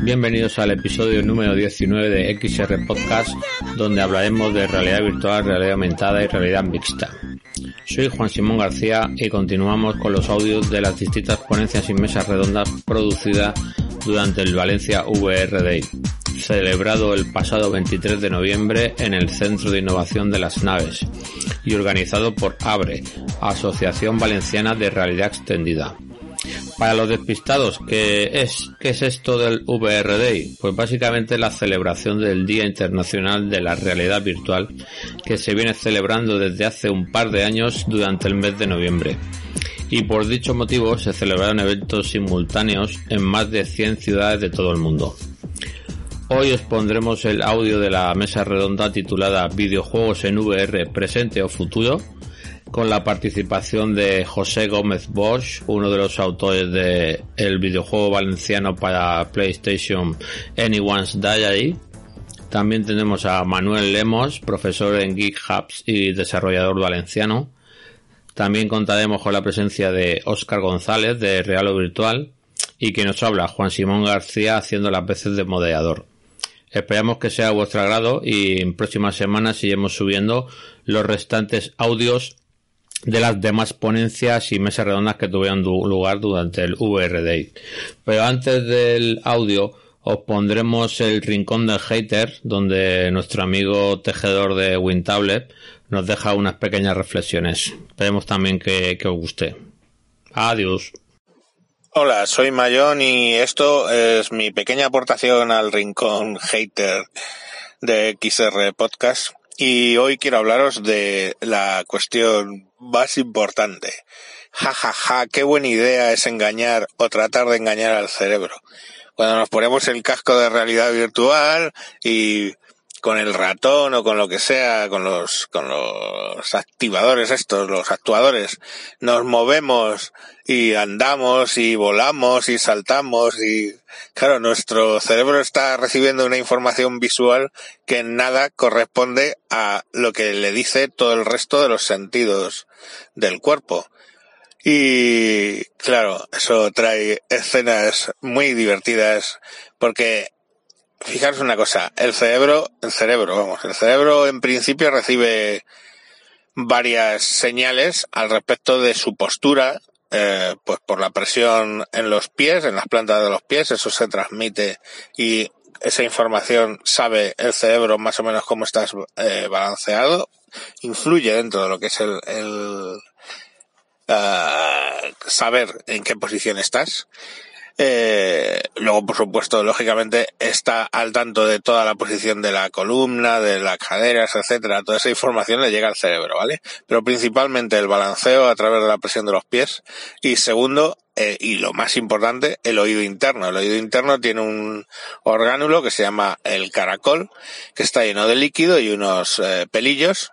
Bienvenidos al episodio número 19 de XR Podcast, donde hablaremos de realidad virtual, realidad aumentada y realidad mixta. Soy Juan Simón García y continuamos con los audios de las distintas ponencias y mesas redondas producidas durante el Valencia VR Day, celebrado el pasado 23 de noviembre en el Centro de Innovación de las Naves y organizado por ABRE, Asociación Valenciana de Realidad Extendida. Para los despistados, ¿qué es, ¿qué es esto del VR Day? Pues básicamente la celebración del Día Internacional de la Realidad Virtual que se viene celebrando desde hace un par de años durante el mes de noviembre. Y por dicho motivo se celebraron eventos simultáneos en más de 100 ciudades de todo el mundo. Hoy os pondremos el audio de la mesa redonda titulada Videojuegos en VR presente o futuro con la participación de José Gómez Bosch, uno de los autores de el videojuego valenciano para PlayStation Anyone's Diary. También tenemos a Manuel Lemos, profesor en Geek Hubs y desarrollador valenciano. También contaremos con la presencia de Óscar González de Real Virtual y que nos habla Juan Simón García haciendo las veces de moderador. Esperamos que sea a vuestro agrado y en próximas semanas iremos subiendo los restantes audios de las demás ponencias y mesas redondas que tuvieron lugar durante el VR Day. Pero antes del audio os pondremos el rincón del hater donde nuestro amigo tejedor de WinTablet nos deja unas pequeñas reflexiones. Esperemos también que, que os guste. Adiós. Hola, soy Mayón y esto es mi pequeña aportación al rincón hater de XR Podcast y hoy quiero hablaros de la cuestión más importante. Ja, ja, ja, qué buena idea es engañar o tratar de engañar al cerebro. Cuando nos ponemos el casco de realidad virtual y con el ratón o con lo que sea, con los, con los activadores estos, los actuadores, nos movemos y andamos y volamos y saltamos y claro, nuestro cerebro está recibiendo una información visual que en nada corresponde a lo que le dice todo el resto de los sentidos del cuerpo. Y claro, eso trae escenas muy divertidas porque fijaros una cosa, el cerebro, el cerebro, vamos, el cerebro en principio recibe varias señales al respecto de su postura, eh, pues por la presión en los pies, en las plantas de los pies, eso se transmite y esa información sabe el cerebro más o menos cómo estás eh, balanceado, influye dentro de lo que es el, el uh, saber en qué posición estás. Eh, luego, por supuesto, lógicamente está al tanto de toda la posición de la columna, de las caderas, etcétera. Toda esa información le llega al cerebro, ¿vale? Pero principalmente el balanceo a través de la presión de los pies. Y segundo, eh, y lo más importante, el oído interno. El oído interno tiene un orgánulo que se llama el caracol, que está lleno de líquido y unos eh, pelillos.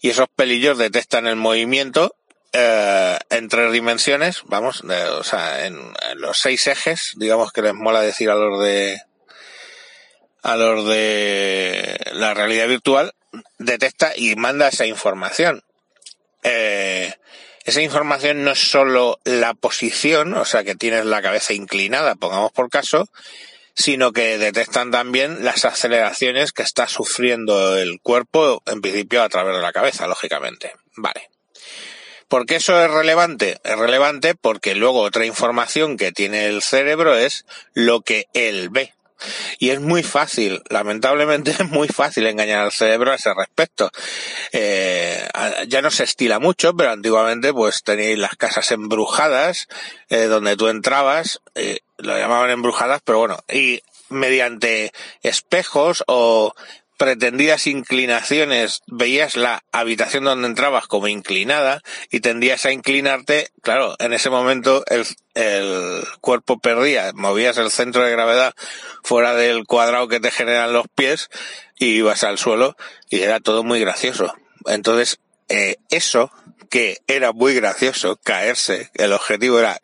Y esos pelillos detectan el movimiento eh, en tres dimensiones, vamos, o sea, en, los seis ejes, digamos que les mola decir a los de a los de la realidad virtual, detecta y manda esa información. Eh, esa información no es solo la posición, o sea, que tienes la cabeza inclinada, pongamos por caso, sino que detectan también las aceleraciones que está sufriendo el cuerpo, en principio a través de la cabeza, lógicamente. Vale. ¿Por qué eso es relevante? Es relevante porque luego otra información que tiene el cerebro es lo que él ve. Y es muy fácil, lamentablemente es muy fácil engañar al cerebro a ese respecto. Eh, ya no se estila mucho, pero antiguamente pues tenéis las casas embrujadas, eh, donde tú entrabas, eh, lo llamaban embrujadas, pero bueno, y mediante espejos o pretendidas inclinaciones, veías la habitación donde entrabas como inclinada y tendías a inclinarte, claro, en ese momento el, el cuerpo perdía, movías el centro de gravedad fuera del cuadrado que te generan los pies y ibas al suelo y era todo muy gracioso. Entonces, eh, eso que era muy gracioso, caerse, el objetivo era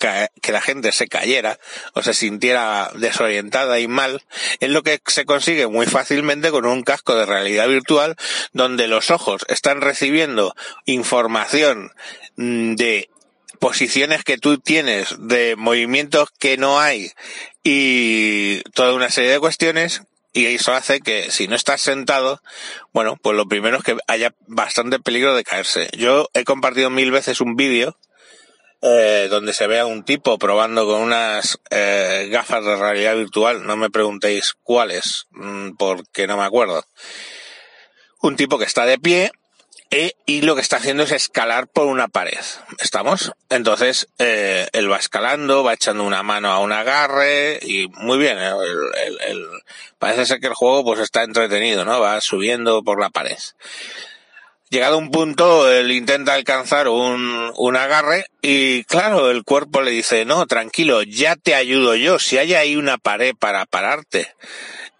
que la gente se cayera o se sintiera desorientada y mal, es lo que se consigue muy fácilmente con un casco de realidad virtual donde los ojos están recibiendo información mm, de posiciones que tú tienes, de movimientos que no hay y toda una serie de cuestiones y eso hace que si no estás sentado, bueno, pues lo primero es que haya bastante peligro de caerse. Yo he compartido mil veces un vídeo eh, donde se ve a un tipo probando con unas eh, gafas de realidad virtual, no me preguntéis cuáles, mm, porque no me acuerdo. Un tipo que está de pie e, y lo que está haciendo es escalar por una pared. ¿Estamos? Entonces, eh, él va escalando, va echando una mano a un agarre y muy bien. ¿eh? El, el, parece ser que el juego pues está entretenido, ¿no? Va subiendo por la pared. Llegado un punto, él intenta alcanzar un, un agarre y claro, el cuerpo le dice, no, tranquilo, ya te ayudo yo, si hay ahí una pared para pararte.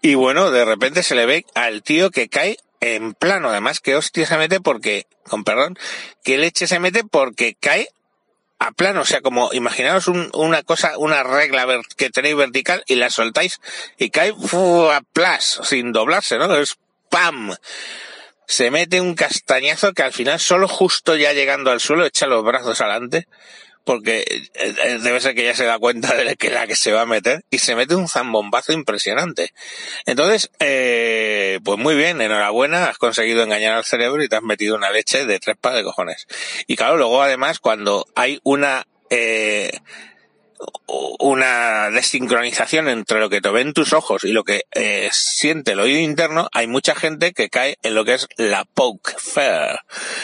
Y bueno, de repente se le ve al tío que cae en plano, además que hostia se mete porque, con perdón, que leche se mete porque cae a plano, o sea, como imaginaos un, una cosa, una regla que tenéis vertical y la soltáis y cae a plas, sin doblarse, ¿no? Es ¡pam! Se mete un castañazo que al final solo justo ya llegando al suelo echa los brazos adelante porque eh, eh, debe ser que ya se da cuenta de que la que se va a meter y se mete un zambombazo impresionante. Entonces, eh, pues muy bien, enhorabuena, has conseguido engañar al cerebro y te has metido una leche de tres pares de cojones. Y claro, luego además cuando hay una eh, una desincronización entre lo que te ven tus ojos y lo que eh, siente el oído interno, hay mucha gente que cae en lo que es la poke fair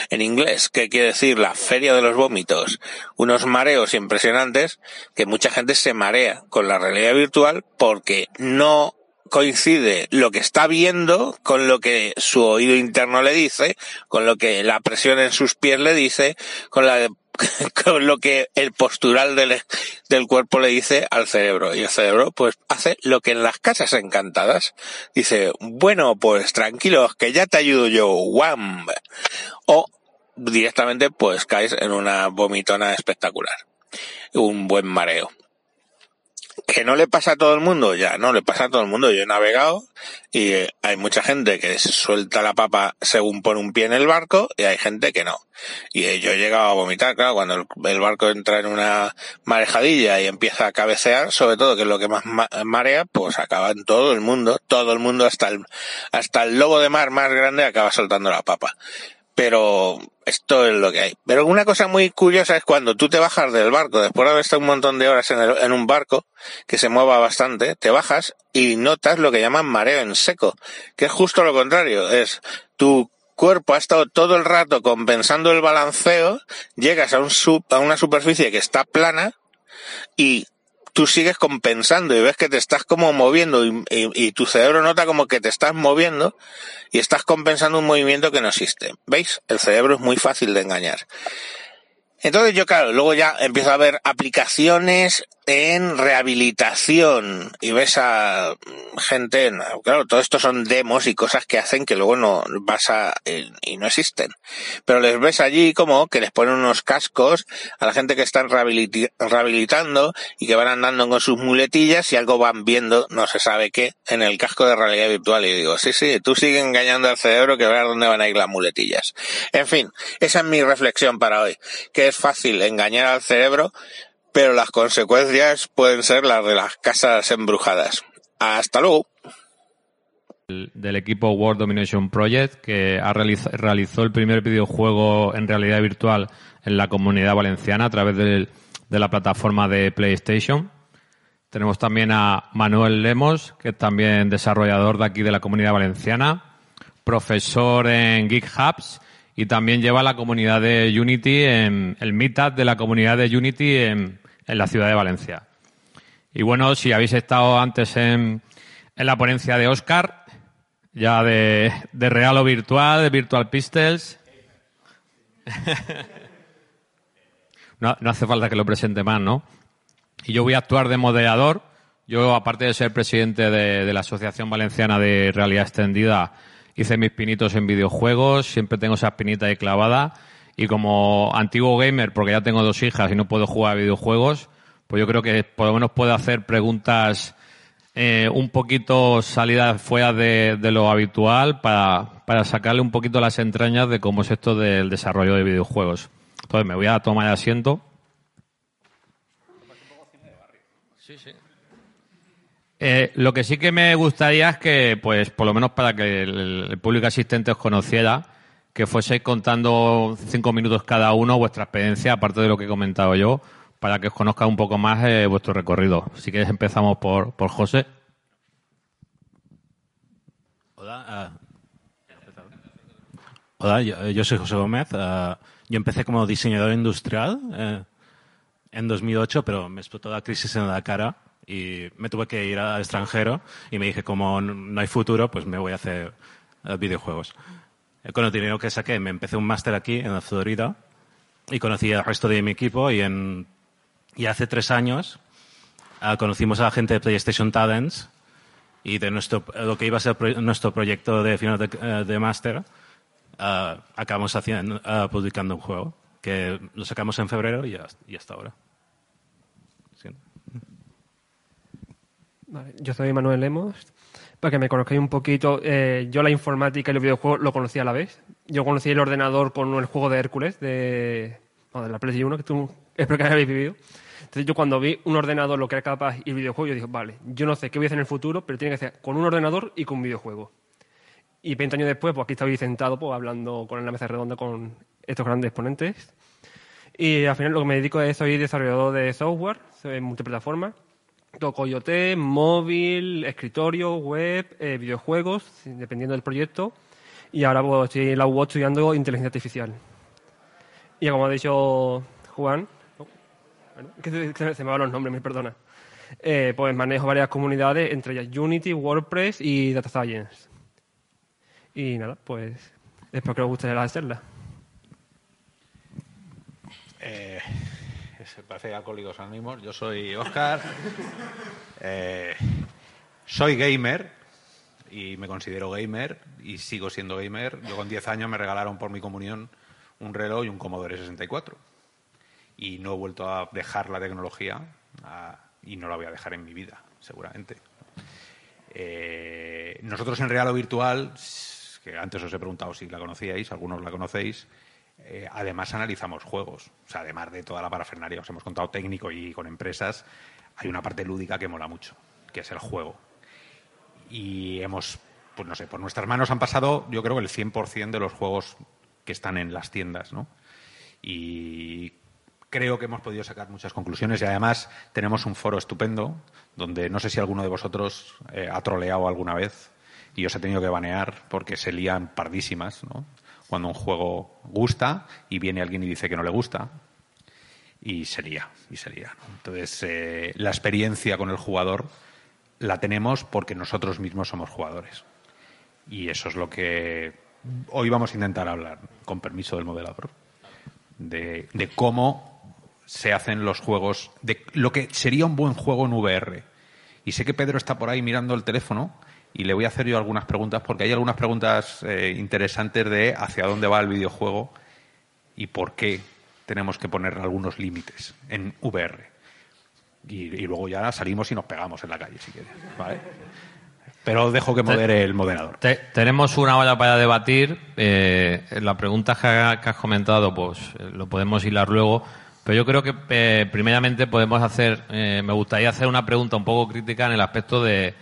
en inglés, que quiere decir la feria de los vómitos. Unos mareos impresionantes que mucha gente se marea con la realidad virtual porque no coincide lo que está viendo con lo que su oído interno le dice, con lo que la presión en sus pies le dice, con la con lo que el postural del, del cuerpo le dice al cerebro. Y el cerebro pues hace lo que en las casas encantadas dice, bueno, pues tranquilos, que ya te ayudo yo, wham. O directamente pues caes en una vomitona espectacular. Un buen mareo. Que no le pasa a todo el mundo, ya no le pasa a todo el mundo. Yo he navegado y eh, hay mucha gente que suelta la papa según pone un pie en el barco y hay gente que no. Y eh, yo he llegado a vomitar, claro, cuando el, barco entra en una marejadilla y empieza a cabecear, sobre todo que es lo que más marea, pues acaba en todo el mundo, todo el mundo hasta el, hasta el lobo de mar más grande acaba soltando la papa pero esto es lo que hay. Pero una cosa muy curiosa es cuando tú te bajas del barco, después de haber estado un montón de horas en, en, un barco, que se mueva bastante, te bajas y notas lo que llaman mareo en seco, que es justo lo contrario, es tu cuerpo ha estado todo el rato compensando el balanceo, llegas a, un a una superficie que está plana y tú sigues compensando y ves que te estás como moviendo y, tu cerebro nota como que te estás moviendo y estás compensando un movimiento que no existe. ¿Veis? El cerebro es muy fácil de engañar. Entonces yo, claro, luego ya empiezo a ver aplicaciones en rehabilitación y ves a gente, claro, todo esto son demos y cosas que hacen que luego no vas a, y no existen. Pero les ves allí como que les ponen unos cascos a la gente que están rehabilitando y que van andando con sus muletillas y algo van viendo, no se sabe qué, en el casco de realidad virtual. Y digo, sí, sí, tú sigue engañando al cerebro que veas dónde van a ir las muletillas. En fin, esa es mi reflexión para hoy, que es fácil engañar al cerebro, pero las consecuencias pueden ser las de las casas embrujadas. Hasta luego. Del equipo World Domination Project, que ha realizó el primer videojuego en realidad virtual en la comunidad valenciana a través de, la plataforma de PlayStation. Tenemos también a Manuel Lemos, que es también desarrollador de aquí de la comunidad valenciana, profesor en Geek Hubs y también lleva la comunidad de Unity en el Meetup de la comunidad de Unity en, la ciudad de Valencia. Y bueno, si habéis estado antes en, en la ponencia de Oscar, ya de, real o virtual, de Virtual Pistols. no, hace falta que lo presente más, ¿no? Y yo voy a actuar de moderador. Yo, aparte de ser presidente de, de la Asociación Valenciana de Realidad Extendida, hice mis pinitos en videojuegos, siempre tengo esa espinita ahí clavada. Y como antiguo gamer, porque ya tengo dos hijas y no puedo jugar a videojuegos, pues yo creo que por lo menos puedo hacer preguntas eh, un poquito salidas fuera de, lo habitual para, para sacarle un poquito las entrañas de cómo es esto del desarrollo de videojuegos. Entonces me voy a tomar asiento. Eh, lo que sí que me gustaría es que, pues, por lo menos para que el, público asistente os conociera, que fueseis contando cinco minutos cada uno vuestra experiencia, aparte de lo que he comentado yo, para que os conozca un poco más eh, vuestro recorrido. Así que empezamos por, por José. Hola, ah, hola yo, yo soy José Gómez. ah, yo empecé como diseñador industrial eh, en 2008, pero me explotó la crisis en la cara y me tuve que ir al extranjero y me dije, como no hay futuro, pues me voy a hacer eh, videojuegos. Eh, Con el dinero que saqué me empecé un máster aquí en la Florida y conocí al resto de mi equipo y, en, y hace tres años ah, conocimos a la gente de PlayStation Talents y de nuestro, lo que iba a ser pro- nuestro proyecto de final de, eh, de máster, ah, acabamos haciendo, ah, publicando un juego que lo sacamos en febrero y, y hasta ahora. Vale, yo soy Manuel Lemos. Para que me conozcáis un poquito, eh, yo la informática y los videojuegos lo conocí a la vez. Yo conocí el ordenador con el juego de Hércules de, no, de la PlayStation 1, que tú espero que hayáis vivido. Entonces yo cuando vi un ordenador, lo que era capaz y el videojuego, yo dije, vale, yo no sé qué voy a hacer en el futuro, pero tiene que ser con un ordenador y con un videojuego. Y 20 años después, pues aquí estoy sentado pues, hablando con la mesa redonda con estos grandes exponentes. Y al final lo que me dedico es soy desarrollador de software, soy multiplataforma. Toco IoT, móvil, escritorio, web, eh, videojuegos, dependiendo del proyecto. Y ahora pues, estoy en la UOT estudiando inteligencia artificial. Y como ha dicho Juan, se me van los nombres, me perdona. Eh, pues manejo varias comunidades, entre ellas Unity, WordPress y Data Science. Y nada, pues espero que os guste la charla. Eh, se parece Alcohólicos Anónimos. Yo soy Oscar. Eh, soy gamer y me considero gamer y sigo siendo gamer. Yo con 10 años me regalaron por mi comunión un reloj y un Commodore 64. Y no he vuelto a dejar la tecnología y no la voy a dejar en mi vida, seguramente. Eh, nosotros en Real o Virtual, que antes os he preguntado si la conocíais, algunos la conocéis, eh, además analizamos juegos. O sea, además de toda la parafernalia, os hemos contado técnico y con empresas, hay una parte lúdica que mola mucho, que es el juego. Y hemos, pues no sé, por nuestras manos han pasado, yo creo que el 100% de los juegos que están en las tiendas, ¿no? Y creo que hemos podido sacar muchas conclusiones y además tenemos un foro estupendo donde no sé si alguno de vosotros eh, ha troleado alguna vez y os he tenido que banear porque se lían pardísimas, ¿no? Cuando un juego gusta y viene alguien y dice que no le gusta y se lía, y se lía. ¿no? Entonces, eh, la experiencia con el jugador la tenemos porque nosotros mismos somos jugadores. Y eso es lo que hoy vamos a intentar hablar, con permiso del moderador, de, de cómo se hacen los juegos, de lo que sería un buen juego en VR. Y sé que Pedro está por ahí mirando el teléfono y le voy a hacer yo algunas preguntas, porque hay algunas preguntas eh, interesantes de hacia dónde va el videojuego y por qué tenemos que poner algunos límites en VR. Y, y luego ya salimos y nos pegamos en la calle, si quieres. ¿vale? Pero dejo que modere el moderador. Te- tenemos una hora para debatir. Eh, la pregunta que, ha- que has comentado, pues eh, lo podemos hilar luego. Pero yo creo que eh, primeramente podemos hacer, eh, me gustaría hacer una pregunta un poco crítica en el aspecto de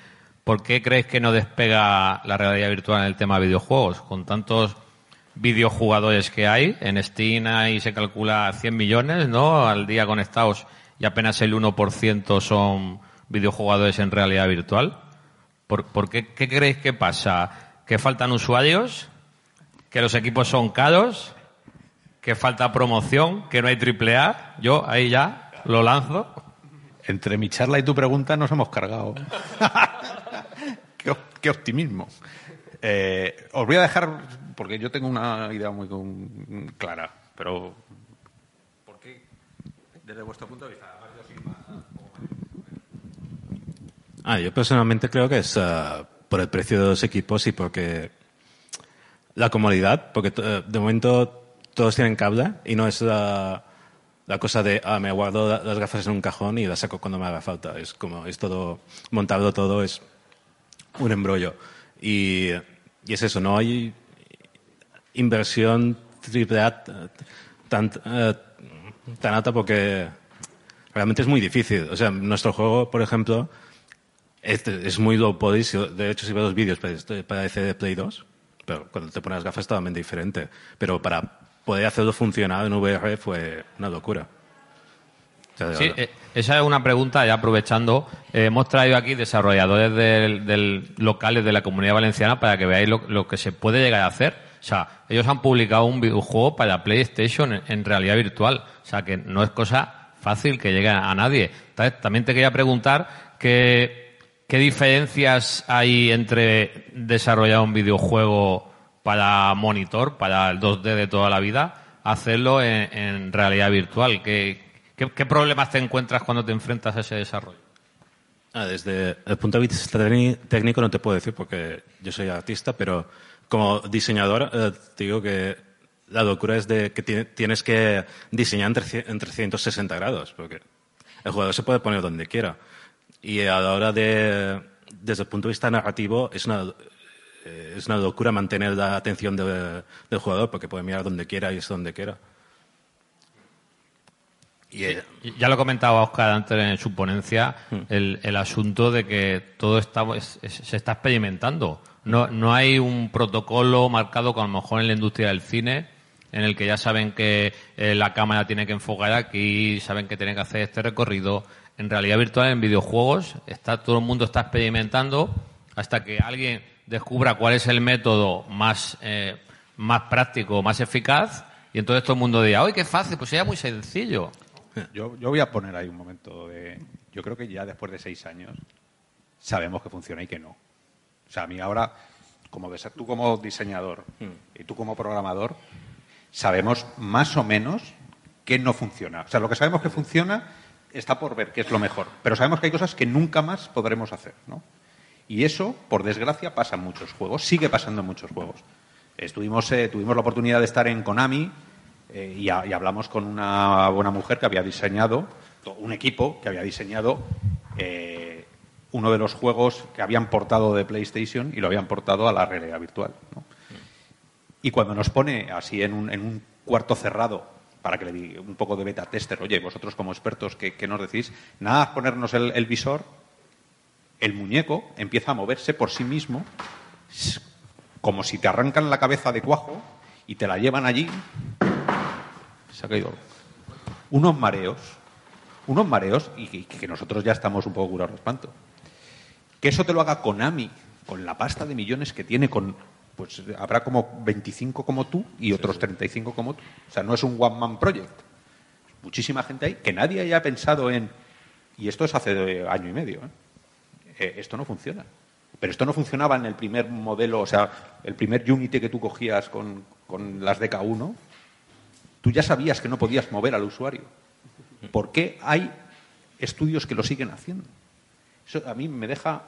por qué crees que no despega la realidad virtual en el tema de videojuegos, con tantos videojugadores que hay. En Steam ahí se calcula 100 millones, ¿no? Al día conectados y apenas el 1% son videojugadores en realidad virtual. ¿Por, por qué, qué creéis que pasa? ¿Que faltan usuarios? ¿Que los equipos son caros? ¿Que falta promoción? ¿Que no hay triple A? Yo ahí ya lo lanzo. Entre mi charla y tu pregunta nos hemos cargado. qué, op- qué optimismo. Eh, os voy a dejar, porque yo tengo una idea muy clara, pero ¿por qué, desde vuestro punto de vista? yo Ah, yo personalmente creo que es ah, por el precio de los equipos y porque la comodidad, porque eh, de momento todos tienen cable y no es la, la cosa de, ah, me guardo la- las gafas en un cajón y las saco cuando me haga falta. Es como, es todo montado, todo es un embrollo. Y, y es eso, no hay inversión triple A tan, eh, tan alta porque realmente es muy difícil. O sea, nuestro juego, por ejemplo, es, es muy low poly. De hecho, si ves los vídeos, parece parece de Play 2, pero cuando te pones las gafas es totalmente diferente. Pero para poder hacerlo funcionar en VR fue una locura. O sea, de Sí, eh, esa es una pregunta, ya aprovechando. Eh, hemos traído aquí desarrolladores del, del- locales de la comunidad valenciana para que veáis lo, lo que se puede llegar a hacer. O sea, ellos han publicado un videojuego para PlayStation en, realidad virtual. O sea, que no es cosa fácil que llegue a nadie. Entonces, también te quería preguntar que, qué diferencias hay entre desarrollar un videojuego para monitor, para el 2D de toda la vida, hacerlo en, en realidad virtual. ¿Qué, qué, problemas te encuentras cuando te enfrentas a ese desarrollo? Ah, desde el punto de vista técni- técnico no te puedo decir porque yo soy artista, pero como diseñador eh, te digo que la locura es de que ti- tienes que diseñar en, treci- en 360 grados, porque el jugador se puede poner donde quiera. Y a la hora de, desde el punto de vista narrativo, es una, eh, es una locura mantener la atención de- del jugador porque puede mirar donde quiera y es donde quiera. Y, Ya lo comentaba Oscar antes en su ponencia, el, el asunto de que todo está, es- es- se está experimentando. No, no hay un protocolo marcado, como a lo mejor en la industria del cine, en el que ya saben que eh, la cámara tiene que enfocar aquí, saben que tienen que hacer este recorrido. En realidad virtual, en videojuegos, está, todo el mundo está experimentando hasta que alguien descubra cuál es el método más, eh, más práctico, más eficaz, y entonces todo el mundo dirá, ¡ay, qué fácil! Pues sería muy sencillo. Yo, yo voy a poner ahí un momento de... Yo creo que ya después de seis años sabemos que funciona y que no. O sea, a mí ahora, como dese- tú como diseñador y tú como programador, sabemos más o menos qué no funciona. O sea, lo que sabemos que funciona está por ver qué es lo mejor. Pero sabemos que hay cosas que nunca más podremos hacer, ¿no? Y eso, por desgracia, pasa en muchos juegos. Sigue pasando en muchos juegos. Estuvimos, eh, tuvimos la oportunidad de estar en Konami eh, y, hablamos con una buena mujer que había diseñado, un equipo que había diseñado eh, uno de los juegos que habían portado de PlayStation y lo habían portado a la realidad virtual. Y cuando nos pone así en un, en un cuarto cerrado, para que le diga un poco de beta tester, oye, vosotros como expertos, ¿qué, nos decís? Nada, ponernos el, visor, el muñeco empieza a moverse por sí mismo, como si te arrancan la cabeza de cuajo y te la llevan allí. Se ha caído. Unos mareos, unos mareos, y que, que nosotros ya estamos un poco curados de espanto. Que eso te lo haga Konami, con la pasta de millones que tiene, con pues habrá como 25 como tú y otros 35 como tú. O sea, no es un one man project. Muchísima gente ahí que nadie haya pensado en y esto es hace año y medio. ¿eh? Eh, esto no funciona. Pero esto no funcionaba en el primer modelo, o sea, el primer Unity que tú cogías con, con las DK1, tú ya sabías que no podías mover al usuario. ¿Por qué hay estudios que lo siguen haciendo? Eso a mí me deja,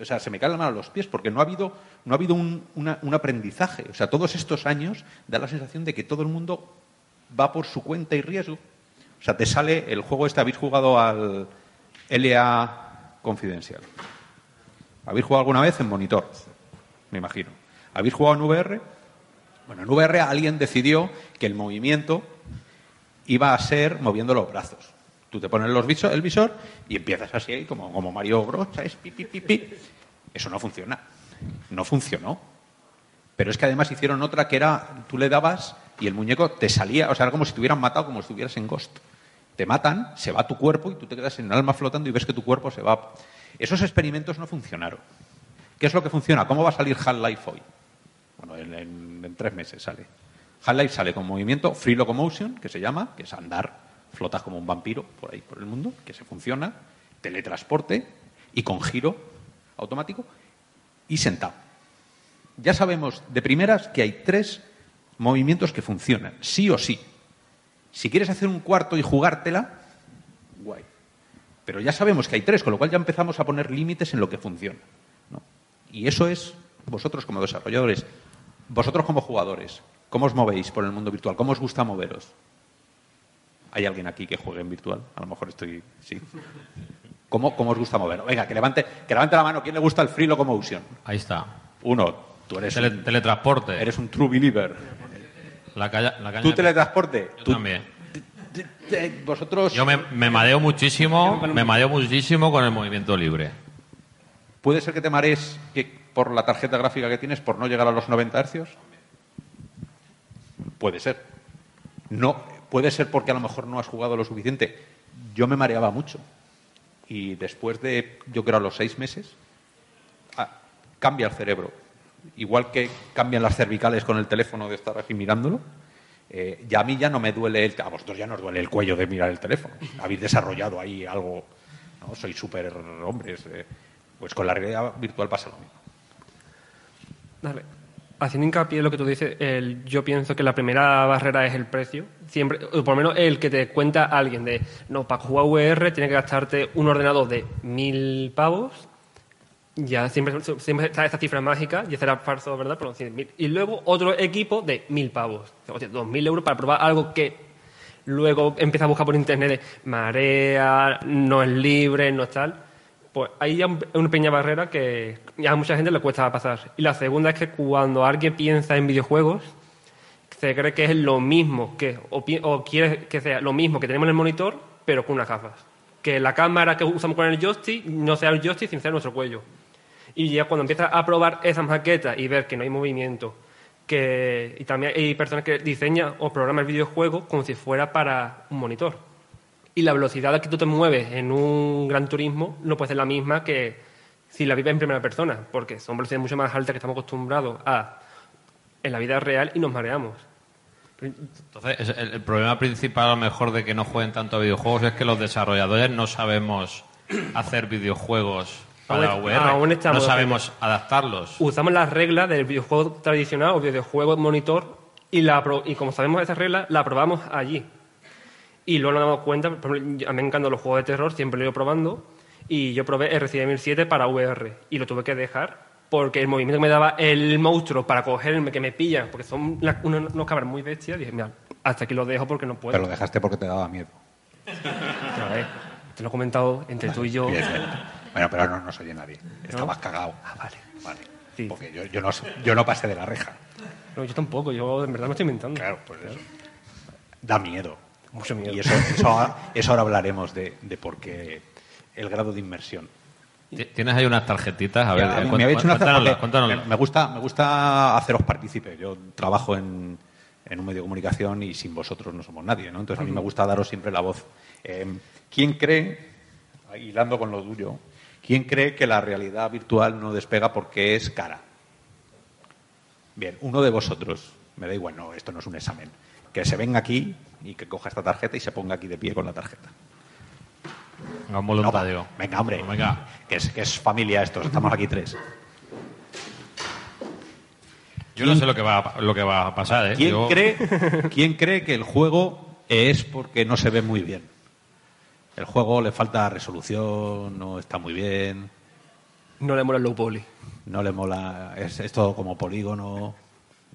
o sea, se me cae la mano a los pies porque no ha habido, no ha habido un, una- un aprendizaje. O sea, todos estos años da la sensación de que todo el mundo va por su cuenta y riesgo. O sea, te sale el juego este, habéis jugado al LA Confidencial. ¿Habéis jugado alguna vez en monitor? Me imagino. ¿Habéis jugado en VR? Bueno, en VR alguien decidió que el movimiento iba a ser moviendo los brazos. Tú te pones el visor y empiezas así, como, como Mario Bros. ¿sabes? Pi, pi, pi. Eso no funciona. No funcionó. Pero es que además hicieron otra que era, tú le dabas y el muñeco te salía, o sea, era como si te hubieran matado, como si estuvieras en Ghost. Te matan, se va tu cuerpo y tú te quedas en el alma flotando y ves que tu cuerpo se va. Esos experimentos no funcionaron. ¿Qué es lo que funciona? ¿Cómo va a salir Half-Life hoy? Bueno, en, tres meses sale. Half-Life sale con movimiento Free Locomotion, que se llama, que es andar, flotas como un vampiro por ahí por el mundo, que se funciona, teletransporte y con giro automático y sentado. ya sabemos de primeras que hay tres movimientos que funcionan, sí o sí. Si quieres hacer un cuarto y jugártela, guay. Pero ya sabemos que hay tres, con lo cual ya empezamos a poner límites en lo que funciona. ¿no? Y eso es vosotros como desarrolladores, vosotros como jugadores, ¿cómo os movéis por el mundo virtual? ¿Cómo os gusta moveros? ¿Hay alguien aquí que juegue en virtual? A lo mejor estoy... Sí. ¿Cómo, cómo os gusta moveros? Venga, que levante, que levante la mano. ¿Quién le gusta el free locomotion? Ahí está. Uno, tú eres, Tele- un, teletransporte. eres un true believer. La caña, la caña ¿Tú teletransporte? Yo Tú- también. vosotros... Yo me, me mareo muchísimo, me mareo muchísimo con el movimiento libre. ¿Puede ser que te marees que por la tarjeta gráfica que tienes por no llegar a los 90 hercios? Puede ser. No, puede ser porque a lo mejor no has jugado lo suficiente. Yo me mareaba mucho. Y después de, yo creo, a los seis meses, ah, cambia el cerebro. Igual que cambian las cervicales con el teléfono de estar aquí mirándolo, eh, ya a mí ya no me duele el... A vosotros ya no os duele el cuello de mirar el teléfono. Habéis desarrollado ahí algo... ¿no? Sois súper hombres. eh. Pues con la realidad virtual pasa lo mismo. Dale. Haciendo hincapié en lo que tú dices, el- yo pienso que la primera barrera es el precio. Siempre, o por lo menos el que te cuenta alguien de, no, para jugar VR tienes que gastarte un ordenador de mil pavos. Ya siempre, siempre está esta cifra mágica, y será falso, ¿verdad? Pero sí, mil. Y luego otro equipo de mil pavos. O sea, dos mil euros para probar algo que luego empieza a buscar por internet de marea, no es libre, no es tal. Pues ahí ya una pequeña barrera que a mucha gente le cuesta pasar. Y la segunda es que cuando alguien piensa en videojuegos, se cree que es lo mismo que, o, quiere que sea lo mismo que tenemos en el monitor, pero con unas gafas. Que la cámara que usamos con el joystick no sea el joystick, sino sea nuestro cuello. Y ya cuando empiezas a probar esas maquetas y ver que no hay movimiento, que, y también hay personas que diseñan o programan el videojuego como si fuera para un monitor. Y la velocidad a la que tú te mueves en un gran turismo no puede ser la misma que si la vives en primera persona, porque son velocidades mucho más altas que estamos acostumbrados a en la vida real y nos mareamos. Entonces, es- el, el problema principal, a lo mejor, de que no jueguen tanto a videojuegos es que los desarrolladores no sabemos hacer videojuegos para Aún- VR. aún no sabemos adaptarlos. Usamos las reglas del videojuego tradicional o videojuego monitor y, la, y como sabemos esas reglas, la probamos allí. Y luego nos damos cuenta, a mí me encantan los juegos de terror, siempre lo he ido probando, y yo probé Resident Evil 7 para VR y lo tuve que dejar porque el movimiento que me daba el monstruo para cogerme, que me pilla, porque son unos, unos cabras muy bestias, dije, mira, hasta aquí lo dejo porque no puedo. Pero lo dejaste porque te daba miedo. Pero, a ver, te lo he comentado entre tú y yo. Bien, bien. Bueno, pero no nos oye nadie. Estabas cagado. Ah, vale. Vale. Sí. Porque yo, yo, no, yo no pasé de la reja. No, yo tampoco, yo en verdad me estoy inventando. Claro, pues eso. Da miedo. Mucho miedo. Y eso, eso, ahora- eso ahora hablaremos de, de por qué el grado de inmersión. Ti- ¿Tienes ahí unas tarjetitas? A ver, Ya, me había hecho una me- gusta, me gusta haceros partícipe. Yo trabajo en, en un medio de comunicación y sin vosotros no somos nadie, ¿no? Entonces a mí me gusta daros siempre la voz. Eh, ¿Quién cree, hilando con lo tuyo, quién cree que la realidad virtual no despega porque es cara? Bien, uno de vosotros, me da igual, no, esto no es un examen, que se venga aquí y que coja esta tarjeta y se ponga aquí de pie con la tarjeta. Venga, un voluntario. No, venga, hombre. Venga. Que es, que es familia esto, estamos aquí tres. Yo no sé lo que va, a- lo que va a pasar, ¿eh? ¿Quién, Yo- cree, ¿Quién cree que el juego es porque no se ve muy bien? El juego le falta resolución, no está muy bien, No le mola el low poly. no le mola, es, es todo como polígono.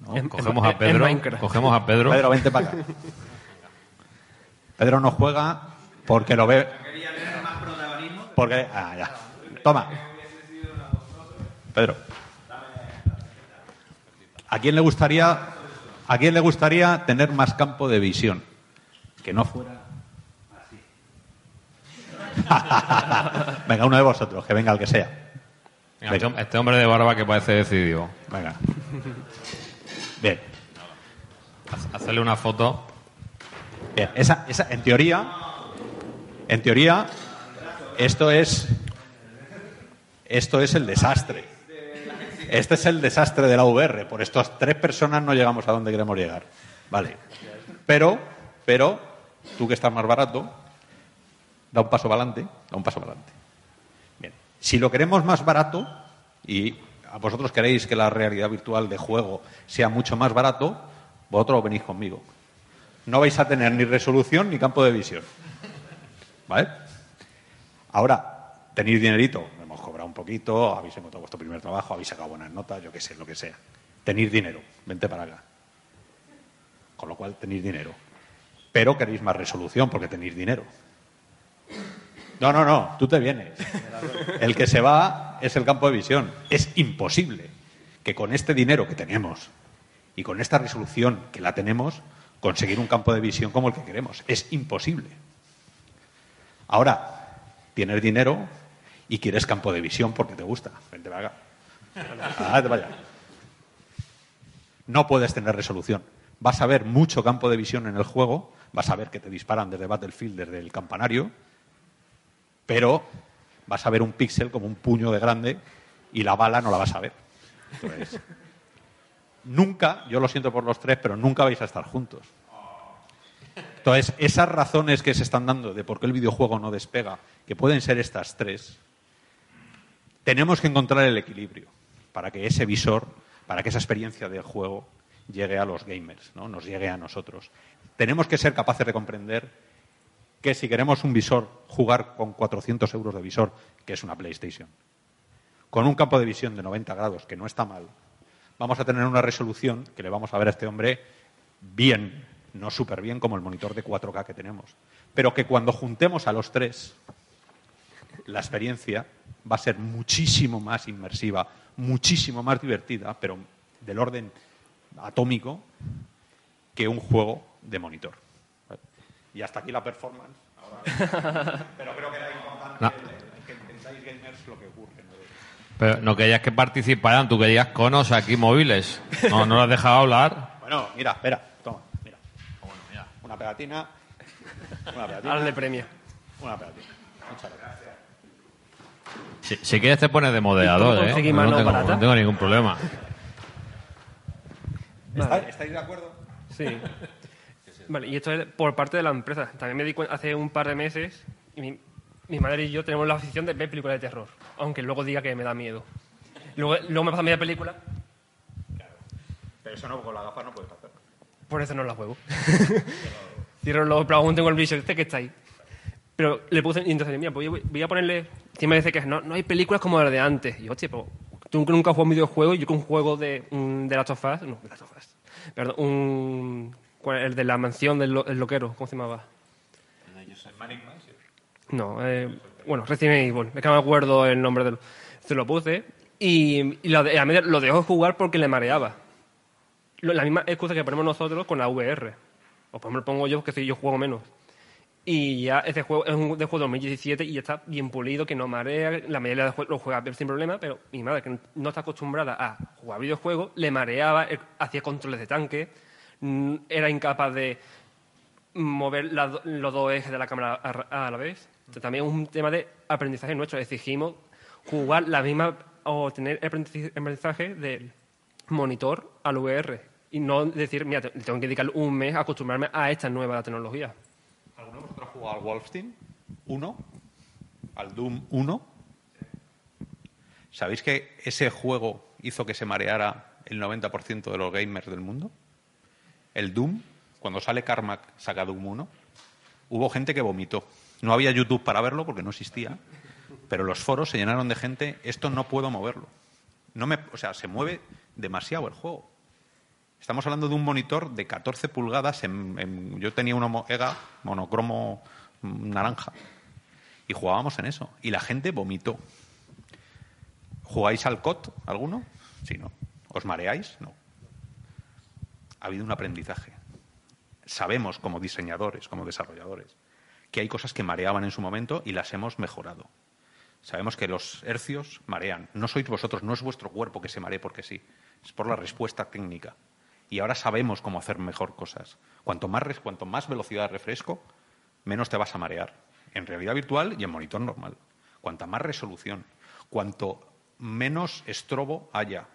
¿No? En- Cogemos en- a Pedro. Cogemos a Pedro. Pedro, vente para acá. Pedro no juega porque lo ve. Porque. Ah, ya. Toma. Pedro. ¿A quién le gustaría, a quién le gustaría tener más campo de visión? Que no fuera así. venga, uno de vosotros, que venga el que sea. Venga, este- este hombre de barba que parece decidido. Venga. Bien. Hacerle una foto. Bien, esa, esa, en teoría, en teoría, esto es, esto es el desastre. Este es el desastre de la VR. Por estas tres personas no llegamos a donde queremos llegar. Vale. Pero, pero, tú que estás más barato, da un paso para adelante, da un paso para adelante. Bien. Si lo queremos más barato, y vosotros queréis que la realidad virtual de juego sea mucho más barato, vosotros venís conmigo. No vais a tener ni resolución ni campo de visión. ¿Vale? Ahora, tenéis dinerito, hemos cobrado un poquito, habéis encontrado vuestro primer trabajo, habéis sacado buenas notas, yo qué sé, lo que sea. Tenéis dinero, vente para acá. Con lo cual tenéis dinero. Pero queréis más resolución porque tenéis dinero. No, no, no, tú te vienes. El que se va es el campo de visión. Es imposible que con este dinero que tenemos y con esta resolución que la tenemos, conseguir un campo de visión como el que queremos. Es imposible. Ahora, tienes dinero y quieres campo de visión porque te gusta. Vente. Ah, te vaya. No puedes tener resolución. Vas a ver mucho campo de visión en el juego, vas a ver que te disparan desde Battlefield, desde el campanario, pero vas a ver un píxel como un puño de grande y la bala no la vas a ver. Nunca, yo lo siento por los tres, pero nunca vais a estar juntos. Entonces, esas razones que se están dando de por qué el videojuego no despega, que pueden ser estas tres, tenemos que encontrar el equilibrio para que ese visor, para que esa experiencia del juego llegue a los gamers, ¿no? nos llegue a nosotros. Tenemos que ser capaces de comprender que si queremos un visor, jugar con 400 euros de visor, que es una PlayStation, con un campo de visión de 90 grados, que no está mal, vamos a tener una resolución que le vamos a ver a este hombre bien, no súper bien como el monitor de 4K que tenemos, pero que cuando juntemos a los tres, la experiencia va a ser muchísimo más inmersiva, muchísimo más divertida, pero del orden atómico, que un juego de monitor. Y hasta aquí la performance. pero creo que era importante No. que entendáis gamers lo que ocurre. ¿no? Pero no querías que participaran, tú querías conos aquí móviles. No, no lo has dejado hablar. Bueno, mira, espera, toma, mira. Una pegatina, una pegatina, Ahora le premia. una pegatina. Muchas gracias. Si, si quieres te pones de moderador, ¿Tú ¿eh? No tengo, barata? no tengo ningún problema. ¿Estáis, estáis de acuerdo? Sí. Vale, y esto es por parte de la empresa. También me di cuenta hace un par de meses, y mi, mi madre y yo tenemos la afición de ver películas de terror, aunque luego diga que me da miedo. Luego, luego me pasa media película, Pero eso no, con la gafa no puedes hacerlo. por eso no la juego. Cierro los aún tengo el visor este que está ahí. Pero le puse, y entonces, mira, pues voy- voy a ponerle, siempre dice que no, no hay películas como las de antes. Y yo, hostia, pues, tú nunca has jugado un videojuego, y yo con un juego de, mm, de Last of Us, no, de Last of Us, perdón, un, ¿cuál- el de la mansión del lo- el loquero, ¿cómo se llamaba? No, eh, bueno, Resident Evil, es que no me acuerdo el nombre del. Se lo puse y, y lo, de- lo dejó jugar porque le mareaba. Lo- la misma excusa que ponemos nosotros con la VR. O por ejemplo pongo yo que si yo juego menos. Y ya ese juego es un de juego de 2017 y ya está bien pulido, que no marea. La mayoría de juegos lo juega sin problema, pero mi madre, que no está acostumbrada a jugar videojuegos, le mareaba, eh, hacía controles de tanque, era incapaz de mover los dos ejes de la cámara a, la vez. También es un tema de aprendizaje nuestro. Exigimos jugar la misma o tener aprendiz- aprendizaje del monitor al VR y no decir, mira, te- tengo que dedicar un mes a acostumbrarme a esta nueva tecnología. ¿Alguno de vosotros ha jugado al Wolfenstein 1? ¿Al Doom 1? ¿Sabéis que ese juego hizo que se mareara el 90% de los gamers del mundo? El Doom, cuando sale Carmack, saca Doom 1, hubo gente que vomitó. No había YouTube para verlo porque no existía, pero los foros se llenaron de gente, esto no puedo moverlo. No me, o sea, se mueve demasiado el juego. Estamos hablando de un monitor de 14 pulgadas. En, yo tenía una EGA monocromo mm, naranja y jugábamos en eso. Y la gente vomitó. ¿Jugáis al COT alguno? Sí, ¿no? ¿Os mareáis? No. Ha habido un aprendizaje. Sabemos como diseñadores, como desarrolladores, que hay cosas que mareaban en su momento y las hemos mejorado. Sabemos que los hercios marean. No sois vosotros, no es vuestro cuerpo que se maree porque sí. Es por la respuesta técnica. Y ahora sabemos cómo hacer mejor cosas. Cuanto más, cuanto más velocidad de refresco, menos te vas a marear. En realidad virtual y en monitor normal. Cuanta más resolución, cuanto menos estrobo haya.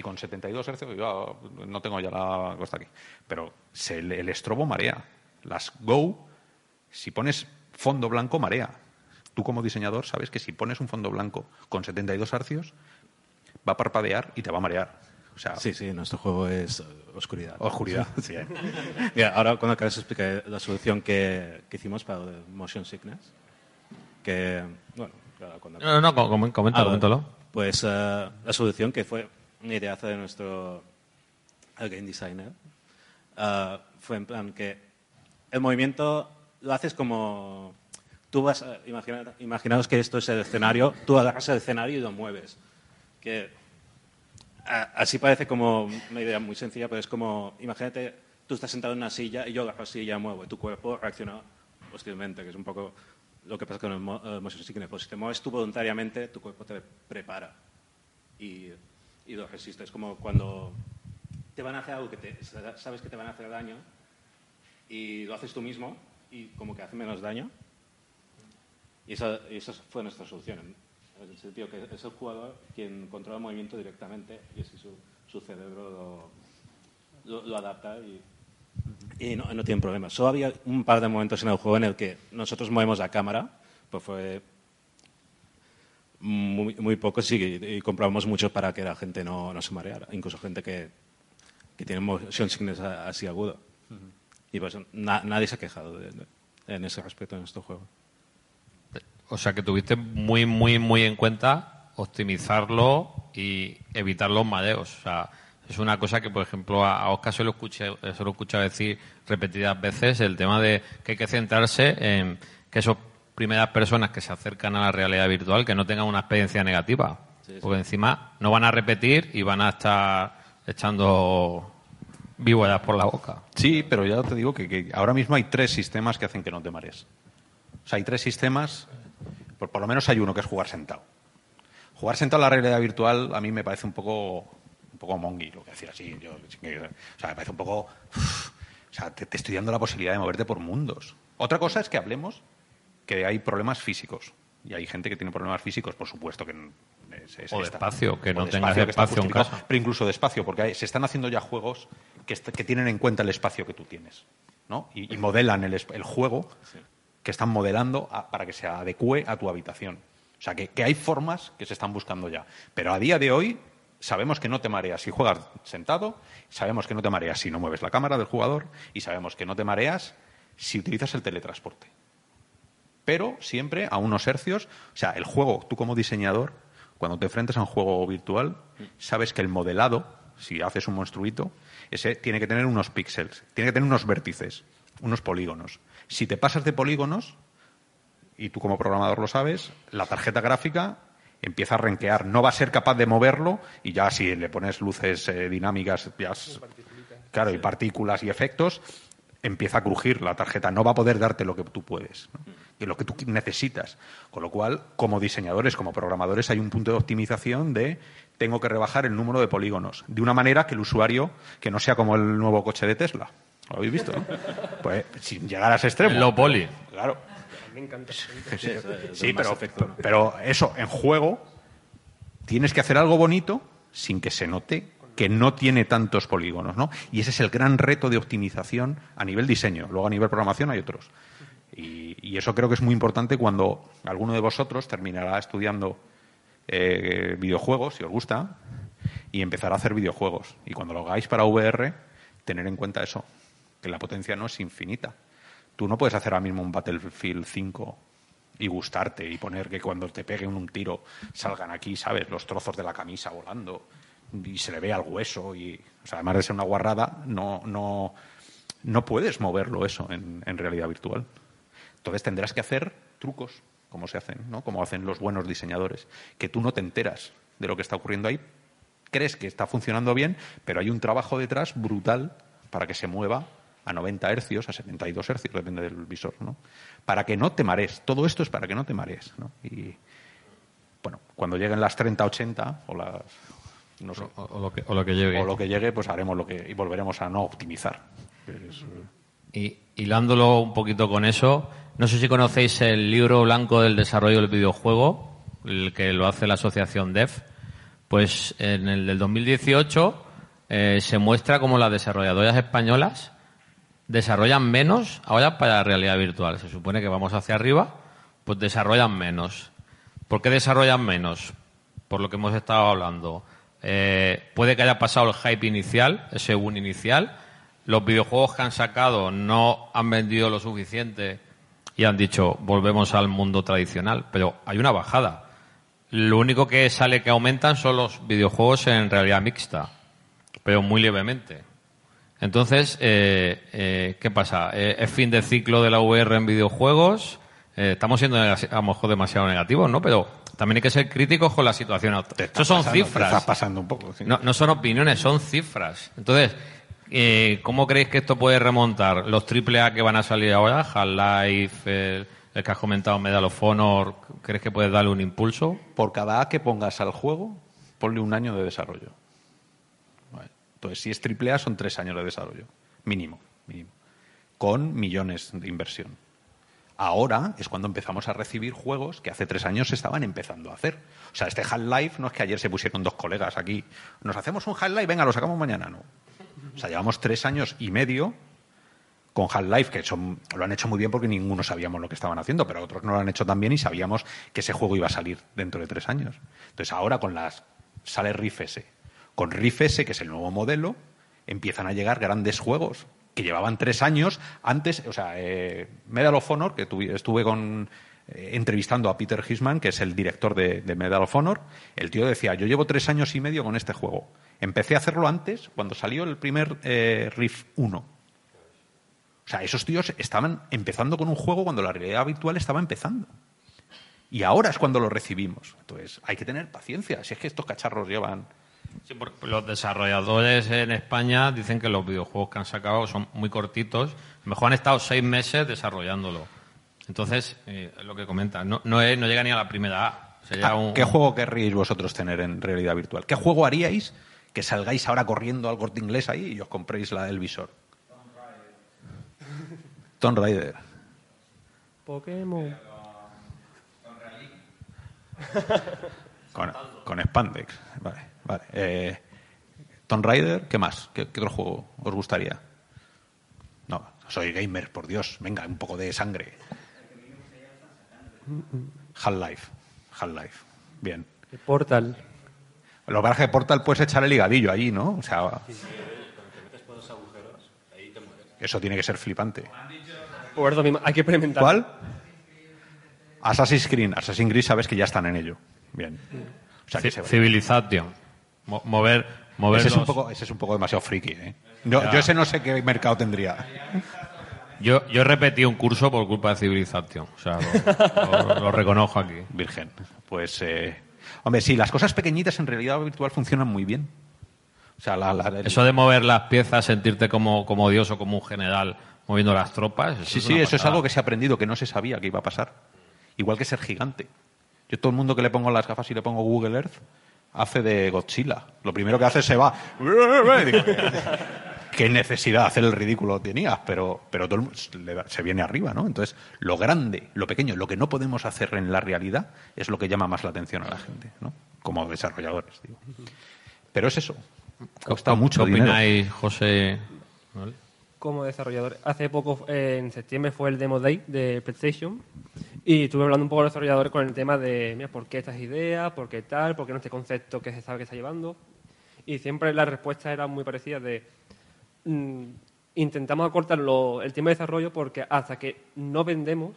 Y con 72 hercios, yo no tengo ya la cosa aquí, pero se- el, el estrobo marea. Las Go, si pones fondo blanco, marea. Tú como diseñador sabes que si pones un fondo blanco con 72 hercios, va a parpadear y te va a marear. O sea, Sí, sí, nuestro juego es eh, oscuridad. oscuridad. Sí. Mira, ahora cuando acabes explicar la solución que, que hicimos para el motion sickness. Que, bueno, claro, cuando... No, no, no, com- com- coméntalo, Ah, bueno. coméntalo. Pues eh, la solución que fue una idea de nuestro game designer eh, fue en plan que el movimiento lo haces como tú vas a imaginar, imaginaos que esto es el escenario, tú agarras el escenario y lo mueves. Que a- así parece como una idea muy sencilla, pero es como imagínate tú estás sentado en una silla y yo agarro la silla y muevo y tu cuerpo reacciona hostilmente, que es un poco lo que pasa con el eh, motion sickness. Pues si te mueves tú voluntariamente, tu cuerpo te prepara y, y lo resiste. Es como cuando te van a hacer algo que te, sabes que te van a hacer daño y lo haces tú mismo y como que hace menos daño. Y esa, esa fue nuestra solución. En el sentido que es el jugador quien controla el movimiento directamente y así su, su cerebro lo, lo- lo adapta y, y no, no tiene problema. Solo había un par de momentos en el juego en el que nosotros movemos la cámara, pues fue muy, muy pocos y, y comprobamos mucho para que la gente no, no se mareara. Incluso gente que, que tiene motion sickness así agudo. Y pues na- nadie se ha quejado de- de- en ese respecto en nuestro juego. O sea que tuviste muy, muy, muy en cuenta optimizarlo y evitar los mareos. O sea, es una cosa que, por ejemplo, a, Oscar se lo, escuché, se lo he escuchado decir repetidas veces, el tema de que hay que centrarse en que esas primeras personas que se acercan a la realidad virtual que no tengan una experiencia negativa. Porque encima no van a repetir y van a estar echando víboras por la boca. Sí, pero ya te digo que, que ahora mismo hay tres sistemas que hacen que no te marees. O sea, hay tres sistemas, por, por lo menos hay uno que es jugar sentado. Jugar sentado en la realidad virtual a mí me parece un poco un poco mongi, lo que decir así. Yo, o sea, me parece un poco... o sea, te, te estoy dando la posibilidad de moverte por mundos. Otra cosa es que hablemos que hay problemas físicos. Y hay gente que tiene problemas físicos, por supuesto que es- es O de esta. espacio, que O no tengas espacio en casa. Pero incluso de espacio, porque hay- se están haciendo ya juegos que, que tienen en cuenta el espacio que tú tienes. ¿no? Y, y modelan el, el juego que están modelando a- para que se adecue a tu habitación. O sea, que, que hay formas que se están buscando ya. Pero a día de hoy sabemos que no te mareas si juegas sentado, sabemos que no te mareas si no mueves la cámara del jugador y sabemos que no te mareas si utilizas el teletransporte. Pero siempre a unos hercios. O sea, el juego, tú como diseñador, cuando te enfrentas a un juego virtual, sabes que el modelado, si haces un monstruito, ese tiene que tener unos píxeles, tiene que tener unos vértices, unos polígonos. Si te pasas de polígonos, y tú como programador lo sabes, la tarjeta gráfica empieza a renquear. No va a ser capaz de moverlo y ya si le pones luces eh, dinámicas, ya es- claro, y partículas y efectos, empieza a crujir la tarjeta. No va a poder darte lo que tú puedes ¿no? Y lo que tú necesitas. Con lo cual, como diseñadores, como programadores, hay un punto de optimización de tengo que rebajar el número de polígonos de una manera que el usuario, que no sea como el nuevo coche de Tesla. ¿Lo habéis visto? no? Pues sin llegar a ese extremo. Lo poli. Claro. Me encanta. Sí, pero, pero eso, en juego, tienes que hacer algo bonito sin que se note que no tiene tantos polígonos, ¿no? Y ese es el gran reto de optimización a nivel diseño. Luego a nivel programación hay otros. Y, eso creo que es muy importante cuando alguno de vosotros terminará estudiando eh, videojuegos, si os gusta, y empezará a hacer videojuegos. Y cuando lo hagáis para VR, tener en cuenta eso, que la potencia no es infinita. Tú no puedes hacer ahora mismo un Battlefield 5 y gustarte y poner que cuando te peguen un tiro salgan aquí, ¿sabes? Los trozos de la camisa volando y se le vea el hueso y, o sea, además de ser una guarrada, no, no, no puedes moverlo eso en realidad virtual. Entonces tendrás que hacer trucos, como se hacen, ¿no? Como hacen los buenos diseñadores, que tú no te enteras de lo que está ocurriendo ahí. Crees que está funcionando bien, pero hay un trabajo detrás brutal para que se mueva a 90 hercios, a 72 hercios, depende del visor, ¿no? Para que no te marees. Todo esto es para que no te marees, ¿no? Y, bueno, cuando lleguen las 30, 80 o las... No sé, O, o lo que, o lo que llegue. o lo que llegue, pues haremos lo que... y volveremos a no optimizar. Es, Y hilándolo un poquito con eso, no sé si conocéis el libro blanco del desarrollo del videojuego, el que lo hace la asociación DEF. Pues en el del 2018 eh, se muestra cómo las desarrolladoras españolas desarrollan menos ahora para la realidad virtual. Se supone que vamos hacia arriba, pues desarrollan menos. ¿Por qué desarrollan menos? por lo que hemos estado hablando, eh, puede que haya pasado el hype inicial, ese boom inicial. Los videojuegos que han sacado no han vendido lo suficiente y han dicho volvemos al mundo tradicional, pero hay una bajada. Lo único que sale que aumentan son los videojuegos en realidad mixta, pero muy levemente. Entonces, eh, eh, ¿qué pasa? Eh, ¿Es fin de ciclo de la VR en videojuegos? Eh, estamos siendo a lo mejor demasiado negativos, ¿no? Pero también hay que ser críticos con la situación. Eso son pasando, te cifras. está pasando un poco. sí. No, no son opiniones, son cifras. Entonces, eh, ¿cómo creéis que esto puede remontar? Los AAA que van a salir ahora, Half-Life, el, el que has comentado, Medal of Honor, ¿crees que puede darle un impulso? Por cada A que pongas al juego, ponle un año de desarrollo. Entonces, si es triple A, son tres años de desarrollo. Mínimo, mínimo. Con millones de inversión. Ahora es cuando empezamos a recibir juegos que hace tres años se estaban empezando a hacer. O sea, este Half-Life no es que ayer se pusieron dos colegas aquí. Nos hacemos un Half-Life, venga, lo sacamos mañana. No. O sea, llevamos tres años y medio con Half-Life, que son, lo han hecho muy bien porque ninguno sabíamos lo que estaban haciendo, pero otros no lo han hecho tan bien y sabíamos que ese juego iba a salir dentro de tres años. Entonces ahora con las sale Riff S. Con Riff S, que es el nuevo modelo, empiezan a llegar grandes juegos que llevaban tres años antes, o sea, eh, Medal of Honor, que estuve con entrevistando a Peter Hisman, que es el director de, Medal of Honor, el tío decía, yo llevo tres años y medio con este juego. Empecé a hacerlo antes, cuando salió el primer eh, Riff 1. O sea, esos tíos estaban empezando con un juego cuando la realidad virtual estaba empezando. Y ahora es cuando lo recibimos. Entonces, hay que tener paciencia. Si es que estos cacharros llevan... Sí, porque los desarrolladores en España dicen que los videojuegos que han sacado son muy cortitos. A lo mejor han estado seis meses desarrollándolo. Entonces, eh, es lo que comentan, no, no, es- no llega ni a la primera A. Sería Ah, un- ¿Qué juego querríais vosotros tener en realidad virtual? ¿Qué juego haríais que salgáis ahora corriendo al corte inglés ahí y os compréis la, el visor? Tomb Raider. Pokémon. Con, con Spandex. Vale, vale. Eh, Tomb Raider, ¿qué más? ¿Qué, qué otro juego os gustaría? No, soy gamer, por Dios. Venga, un poco de sangre. Half-Life. Half-Life. Bien. El Portal. Lo que es que Portal puedes echar el higadillo allí, ¿no? O sea. Eso tiene que ser flipante. Por eso mismo, hay que experimentar. ¿Cuál? Assassin's Creed. Assassin's Creed sabes que ya están en ello. Bien. O sea que se Ci- Civilization. Mo- mover, mover ese, es un los- poco, ese es un poco demasiado friki, ¿eh? No, yo ese no sé qué mercado tendría. Yo, yo repetí un curso por culpa de Civilization. O sea, lo, lo- lo reconozco aquí. Virgen. Pues, eh, hombre, sí, las cosas pequeñitas en realidad virtual funcionan muy bien. O sea, la, la- Eso de mover las piezas, sentirte como, como Dios o como un general moviendo las tropas. Eso Sí, es sí, eso es algo que se ha aprendido, que no se sabía que iba a pasar. Igual que ser gigante. Yo todo el mundo que le pongo las gafas y le pongo Google Earth hace de Godzilla. Lo primero que hace es se va. ¿Qué necesidad de hacer el ridículo tenías? Pero, pero todo el mundo se viene arriba, ¿no? Entonces, lo grande, lo pequeño, lo que no podemos hacer en la realidad es lo que llama más la atención a la gente, ¿no? Como desarrolladores, digo. Pero es eso. Cuesta mucho ¿Qué dinero. opináis, José? ¿Vale? como desarrollador. Hace poco, eh, en septiembre, fue el Demo Day de PlayStation y estuve hablando un poco con los desarrolladores con el tema de, mira, ¿por qué estas ideas? ¿Por qué tal? ¿Por qué no este concepto que se sabe que está llevando? Y siempre la respuesta era muy parecida de intentamos acortar el tiempo de desarrollo porque hasta que no vendemos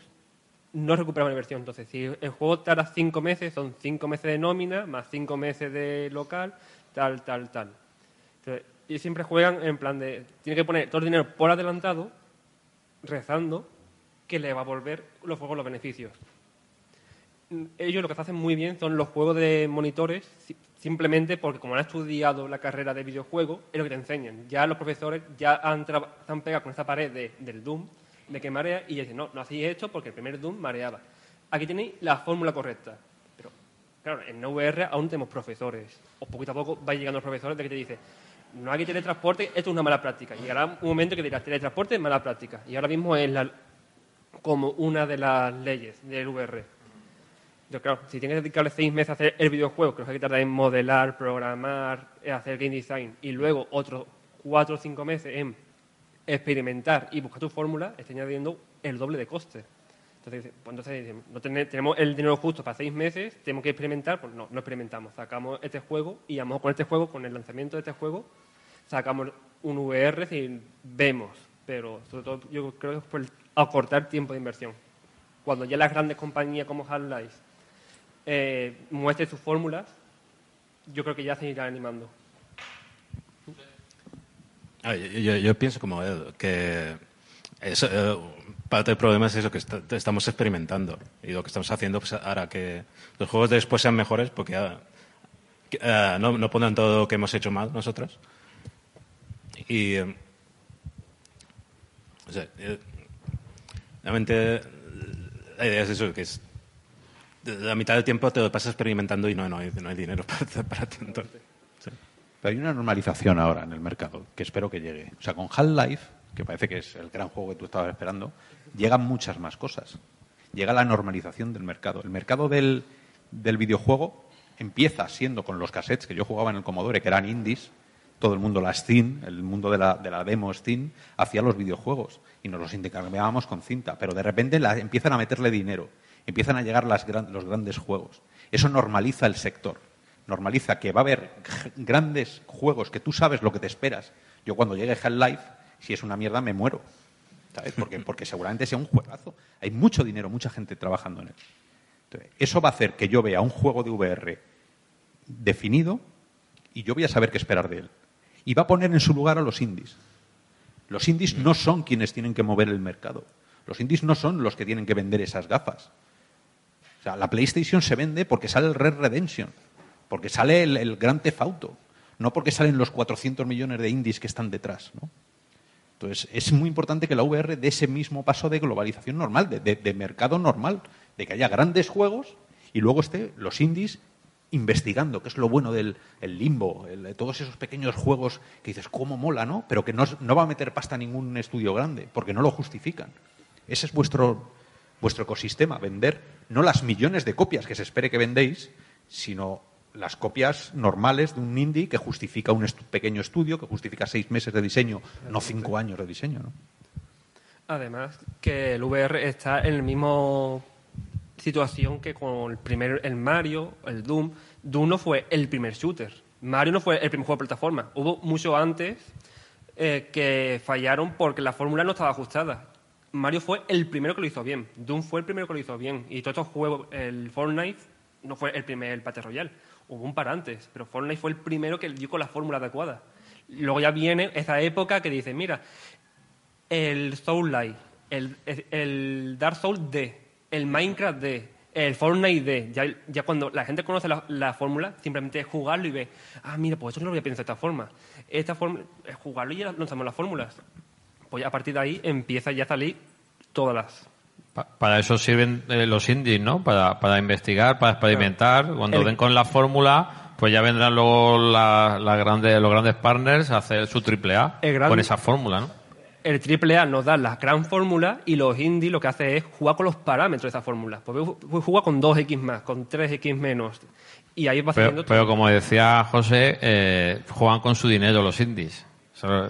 no recuperamos la inversión. Entonces, si el juego tarda cinco meses, son cinco meses de nómina más cinco meses de local, tal, tal, tal. Entonces, y siempre juegan en plan de, tiene que poner todo el dinero por adelantado, rezando, que le va a volver los juegos los beneficios. Mm, Ellos lo que hacen muy bien son los juegos de monitores, simplemente porque como han estudiado la carrera de videojuego, es lo que te enseñan. Ya los profesores ya han, han pegado con esta pared de- del Doom, de que marea, y dicen, no, no hacéis esto porque el primer Doom mareaba. Aquí tenéis la fórmula correcta. Pero, claro, en VR aún tenemos profesores. O poquito a poco va llegando los profesores de que te dicen, no hay teletransporte, esto es una mala práctica. Llegará un momento que dirás, teletransporte mala práctica. Y ahora mismo es la- como una de las leyes del VR. Yo, claro, si tienes que dedicarle seis meses a hacer el videojuego, lo que tarda en modelar, programar, eh, hacer game design, y luego otros cuatro o cinco meses en experimentar y buscar tu fórmula, está añadiendo el doble de coste. Entonces, pues entonces no ten- tenemos el dinero justo para seis meses, tenemos que experimentar, pues no, no experimentamos. Sacamos este juego y mejor con este juego, con el lanzamiento de este juego, sacamos un VR y vemos. Pero sobre todo yo creo que es por acortar tiempo de inversión. Cuando ya las grandes compañías como Half-Life eh, muestren sus fórmulas, yo creo que ya se irán animando. Ah, yo, pienso como Ed, que eso, eh, parte del problema es eso, que est- estamos experimentando. Y lo que estamos haciendo pues, hará que los juegos de después sean mejores porque ah, ah, no, no pondrán todo lo que hemos hecho mal nosotros. Y. eh, o sea, eh, realmente la idea es eso, que es. La mitad del tiempo te lo pasas experimentando y no, no, hay, no hay dinero para, para tanto. Pero hay una normalización ahora en el mercado que espero que llegue. O sea, con Half-Life, que parece que es el gran juego que tú estabas esperando, llegan muchas más cosas. Llega la normalización del mercado. El mercado del, del videojuego empieza siendo con los cassettes que yo jugaba en el Commodore, que eran indies. Todo el mundo, la Steam, el mundo de la, de la demo Steam, hacía los videojuegos y nos los intercambiábamos con cinta. Pero de repente empiezan a meterle dinero, empiezan a llegar las los grandes juegos. Eso normaliza el sector normaliza que va a haber grandes juegos que tú sabes lo que te esperas. Yo cuando llegue Half-Life, si es una mierda, me muero. ¿Sabes? Porque, porque seguramente sea un juegazo. Hay mucho dinero, mucha gente trabajando en él. Entonces, eso va a hacer que yo vea un juego de VR definido y yo voy a saber qué esperar de él. Y va a poner en su lugar a los indies. Los indies no son quienes tienen que mover el mercado. Los indies no son los que tienen que vender esas gafas. O sea, la PlayStation se vende porque sale el Red Redemption, porque sale el, el Gran Theft Auto, no porque salen los 400 millones de indies que están detrás. ¿no? Entonces, es muy importante que la VR dé ese mismo paso de globalización normal, de, de- mercado normal, de que haya grandes juegos y luego esté los indies investigando, que es lo bueno del el limbo, el- de todos esos pequeños juegos que dices, ¿cómo mola, no? Pero que no, no va a meter pasta ningún estudio grande, porque no lo justifican. Ese es vuestro, vuestro ecosistema, vender no las millones de copias que se espere que vendéis, sino las copias normales de un indie que justifica un estu- pequeño estudio, que justifica seis meses de diseño, no cinco años de diseño. ¿no? Además, que el VR está en la misma situación que con el primer el Mario, el Doom. Doom no fue el primer shooter. Mario no fue el primer juego de plataforma. Hubo mucho antes eh, que fallaron porque la fórmula no estaba ajustada. Mario fue el primero que lo hizo bien. Doom fue el primero que lo hizo bien. Y todos estos juegos, el Fortnite no fue el primer Battle Royale. Hubo un par antes, pero Fortnite fue el primero que dio con la fórmula adecuada. Luego ya viene esa época que dice, mira, el Soul Light, el, el Dark Souls D, el Minecraft D, el Fortnite D. Ya, ya cuando la gente conoce la, la fórmula, simplemente es jugarlo y ve, ah, mira, pues eso no lo voy a pensar de esta forma. Esta forma es jugarlo y ya lanzamos las fórmulas. Pues a partir de ahí empieza ya a salir todas las. Pa- Para eso sirven eh, los indies, ¿no? Para, para investigar, para experimentar. Cuando El- den con la fórmula, pues ya vendrán luego la- la grande- los grandes partners a hacer su triple A con esa fórmula, ¿no? El AAA nos da la gran fórmula y los indie lo que hace es jugar con los parámetros de esa fórmula. Pues juega con 2x más, con 3x menos. Y ahí va Pero, pero como decía José, eh, juegan con su dinero los indies. O sea,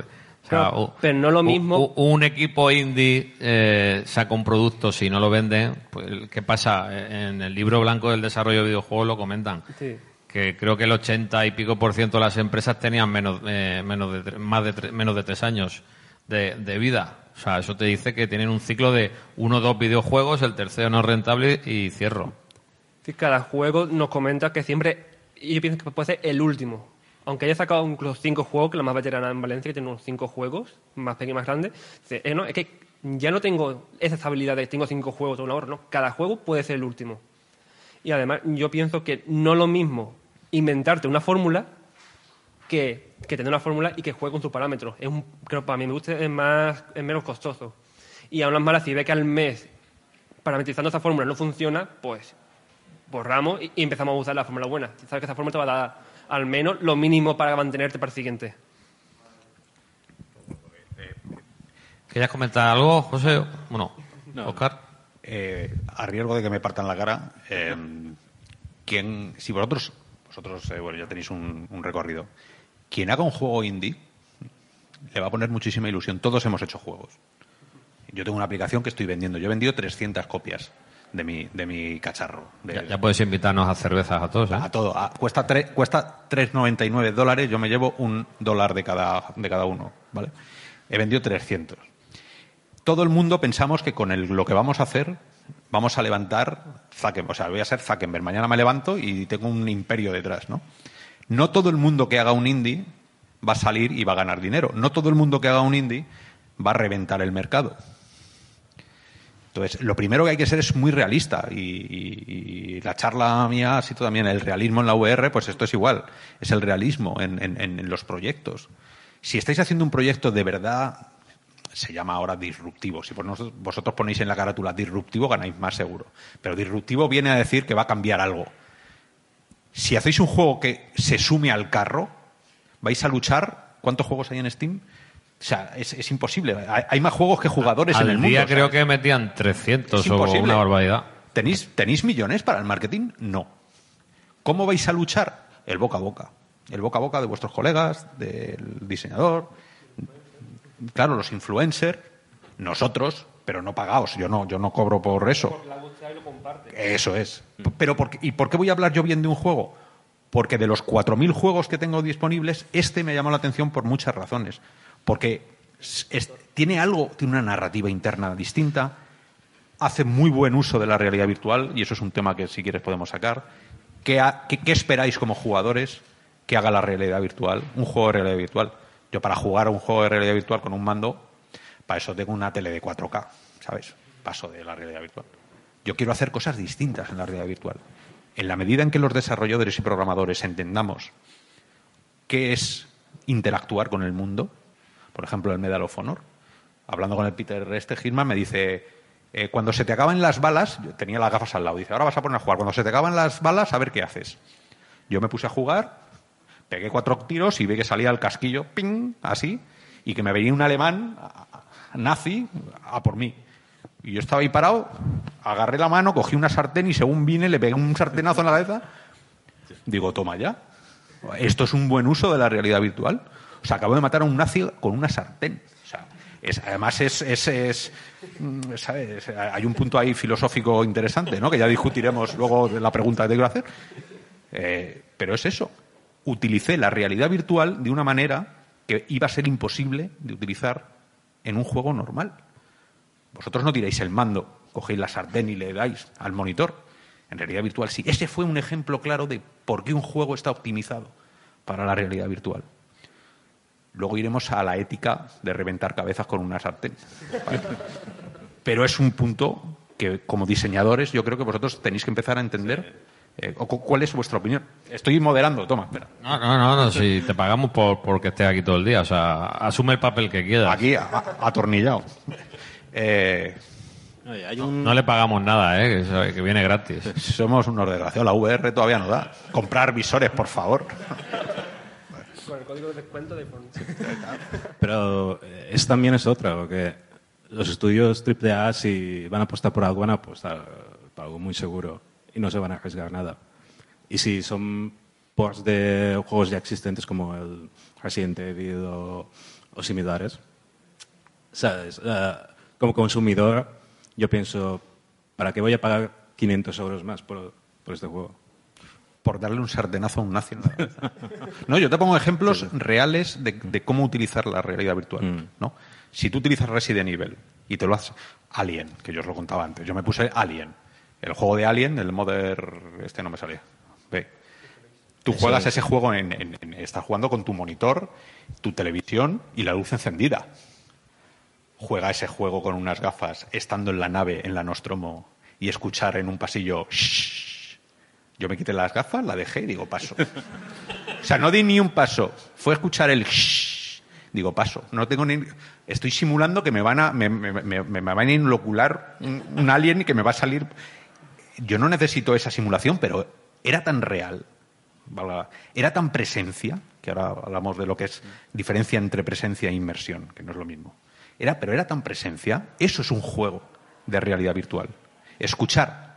sea, pero no lo mismo- Un equipo indie eh, saca un producto, si no lo venden, pues ¿qué pasa? En el libro blanco del desarrollo de videojuegos lo comentan. Sí. Que creo que el 80 y pico por ciento de las empresas tenían menos, eh, menos de, más de menos de tres años de, de vida. O sea, eso te dice que tienen un ciclo de uno o dos videojuegos, el tercero no es rentable y cierro. Sí, Cada juego nos comenta que siempre, y yo pienso que puede ser el último. Aunque haya sacado incluso cinco juegos, que la más veterana en Valencia, que tiene unos cinco juegos, más pequeños más grandes, dice, eh, no, es que ya no tengo esa estabilidad de tengo cinco juegos de una hora, no. Cada juego puede ser el último. Y además, yo pienso que no lo mismo inventarte una fórmula que, que tener una fórmula y que juegue con tus parámetros. Es un, creo que para mí me gusta, es, más, es menos costoso. Y aún más, si ve que al mes parametrizando esa fórmula no funciona, pues borramos y, y empezamos a usar la fórmula buena. Sabes que esa fórmula te va a dar al menos lo mínimo para mantenerte para el siguiente. ¿Querías comentar algo, José? Bueno, Oscar. Eh, a riesgo de que me partan la cara, eh, quien, si vosotros, vosotros eh, bueno, ya tenéis un, un recorrido, quien haga un juego indie le va a poner muchísima ilusión. Todos hemos hecho juegos. yo tengo una aplicación que estoy vendiendo. Yo he vendido 300 copias de mi, de mi cacharro. de- Ya, ya puedes invitarnos a cervezas a todos, ¿eh? a todo. A- cuesta tre- cuesta 3,99 dólares. Yo me llevo un dólar de cada, de cada uno. ¿vale? He vendido 300. Todo el mundo pensamos que con el- lo que vamos a hacer vamos a levantar Zuckerberg. O sea, voy a ser Zuckerberg. Mañana me levanto y tengo un imperio detrás. ¿no? no todo el mundo que haga un indie va a salir y va a ganar dinero. No todo el mundo que haga un indie va a reventar el mercado. Entonces, lo primero que hay que ser es muy realista. Y, la charla mía ha sido también el realismo en la VR, pues esto es igual. Es el realismo en, en- los proyectos. Si estáis haciendo un proyecto de verdad, se llama ahora disruptivo. Si vosotros ponéis en la carátula disruptivo, ganáis más seguro. Pero disruptivo viene a decir que va a cambiar algo. Si hacéis un juego que se sume al carro, vais a luchar. ¿Cuántos juegos hay en Steam? O sea, es, es imposible. Hay, hay más juegos que jugadores Al en el mundo. día creo ¿sabes? que metían 300 Es o una barbaridad. ¿Tenéis, ¿Tenéis millones para el marketing? No. ¿Cómo vais a luchar? El boca a boca. El boca a boca de vuestros colegas, del diseñador, claro, los influencers, nosotros, pero no pagaos. Yo no, yo no cobro por eso. Eso es. Pero por qué- ¿Y por qué voy a hablar yo bien de un juego? Porque de los 4.000 juegos que tengo disponibles, este me llamó la atención por muchas razones. Porque tiene algo, tiene una narrativa interna distinta, hace muy buen uso de la realidad virtual, y eso es un tema que si quieres podemos sacar. ¿Qué, ha- qué- qué esperáis como jugadores que haga la realidad virtual? Un juego de realidad virtual. Yo para jugar a un juego de realidad virtual con un mando, para eso tengo una tele de 4K, ¿sabes? Paso de la realidad virtual. Yo quiero hacer cosas distintas en la realidad virtual. En la medida en que los desarrolladores y programadores entendamos qué es interactuar con el mundo, por ejemplo, el Medal of Honor, hablando con el Peter este Gilman, me dice, eh, cuando se te acaban las balas, yo tenía las gafas al lado, dice, ahora vas a poner a jugar, cuando se te acaban las balas, a ver qué haces. Yo me puse a jugar, pegué cuatro tiros y vi que salía el casquillo, ping, así, y que me venía un alemán nazi a por mí. Y yo estaba ahí parado, agarré la mano, cogí una sartén y según vine le pegué un sartenazo en la cabeza. Digo, toma ya. Esto es un buen uso de la realidad virtual. O sea, acabo de matar a un nazi con una sartén. O sea, es- además es, mm. Hay un punto ahí filosófico interesante, ¿no? Que ya discutiremos luego de la pregunta que te quiero hacer. Eh, pero es eso. Utilicé la realidad virtual de una manera que iba a ser imposible de utilizar en un juego normal. Vosotros no tiráis el mando, cogéis la sartén y le dais al monitor. En realidad virtual sí. Ese fue un ejemplo claro de por qué un juego está optimizado para la realidad virtual. Luego iremos a la ética de reventar cabezas con una sartén. ¿vale? Pero es un punto que, como diseñadores, yo creo que vosotros tenéis que empezar a entender. eh, ¿Cuál es vuestra opinión? Estoy moderando, toma, espera. No, no, no, no, si te pagamos por porque estés aquí todo el día. O sea, asume el papel que quieras. Aquí, a- atornillado. Eh, Oye, hay un... No le pagamos nada, ¿eh? que, que viene gratis. somos unos desgraciados. La VR todavía no da. Comprar visores, por favor. Con el código de descuento de Pero eh, es también es otra, porque los estudios AAA si van a apostar por algo van a apostar por algo muy seguro y no se van a arriesgar nada. Y si son ports de juegos ya existentes como el Resident Evil o, similares, ¿sabes? Eh, como consumidor yo pienso, ¿para qué voy a pagar 500 euros más por, por este juego? Por darle un sartenazo a un nazi en la cabeza. No, yo te pongo ejemplos reales de, de cómo utilizar la realidad virtual. Mm. ¿no? Si tú utilizas Resident Evil y te lo haces Alien, que yo os lo contaba antes, yo me puse Alien. El juego de Alien, el Modern, este no me salía. Ve. Tú juegas ese juego en, en- en- estás jugando con tu monitor, tu televisión y la luz encendida. Juega ese juego con unas gafas, estando en la nave, en la Nostromo, y escuchar en un pasillo. "Shh". Yo me quité las gafas, la dejé y digo paso. O sea, no di ni un paso. Fue escuchar el shh. Digo, paso. No tengo ni. Estoy simulando que me van a. Me, van a inocular un, un alien y que me va a salir. Yo no necesito esa simulación, pero era tan real. Era tan presencia, que ahora hablamos de lo que es diferencia entre presencia e inmersión, que no es lo mismo. Era, pero era tan presencia, eso es un juego de realidad virtual. Escuchar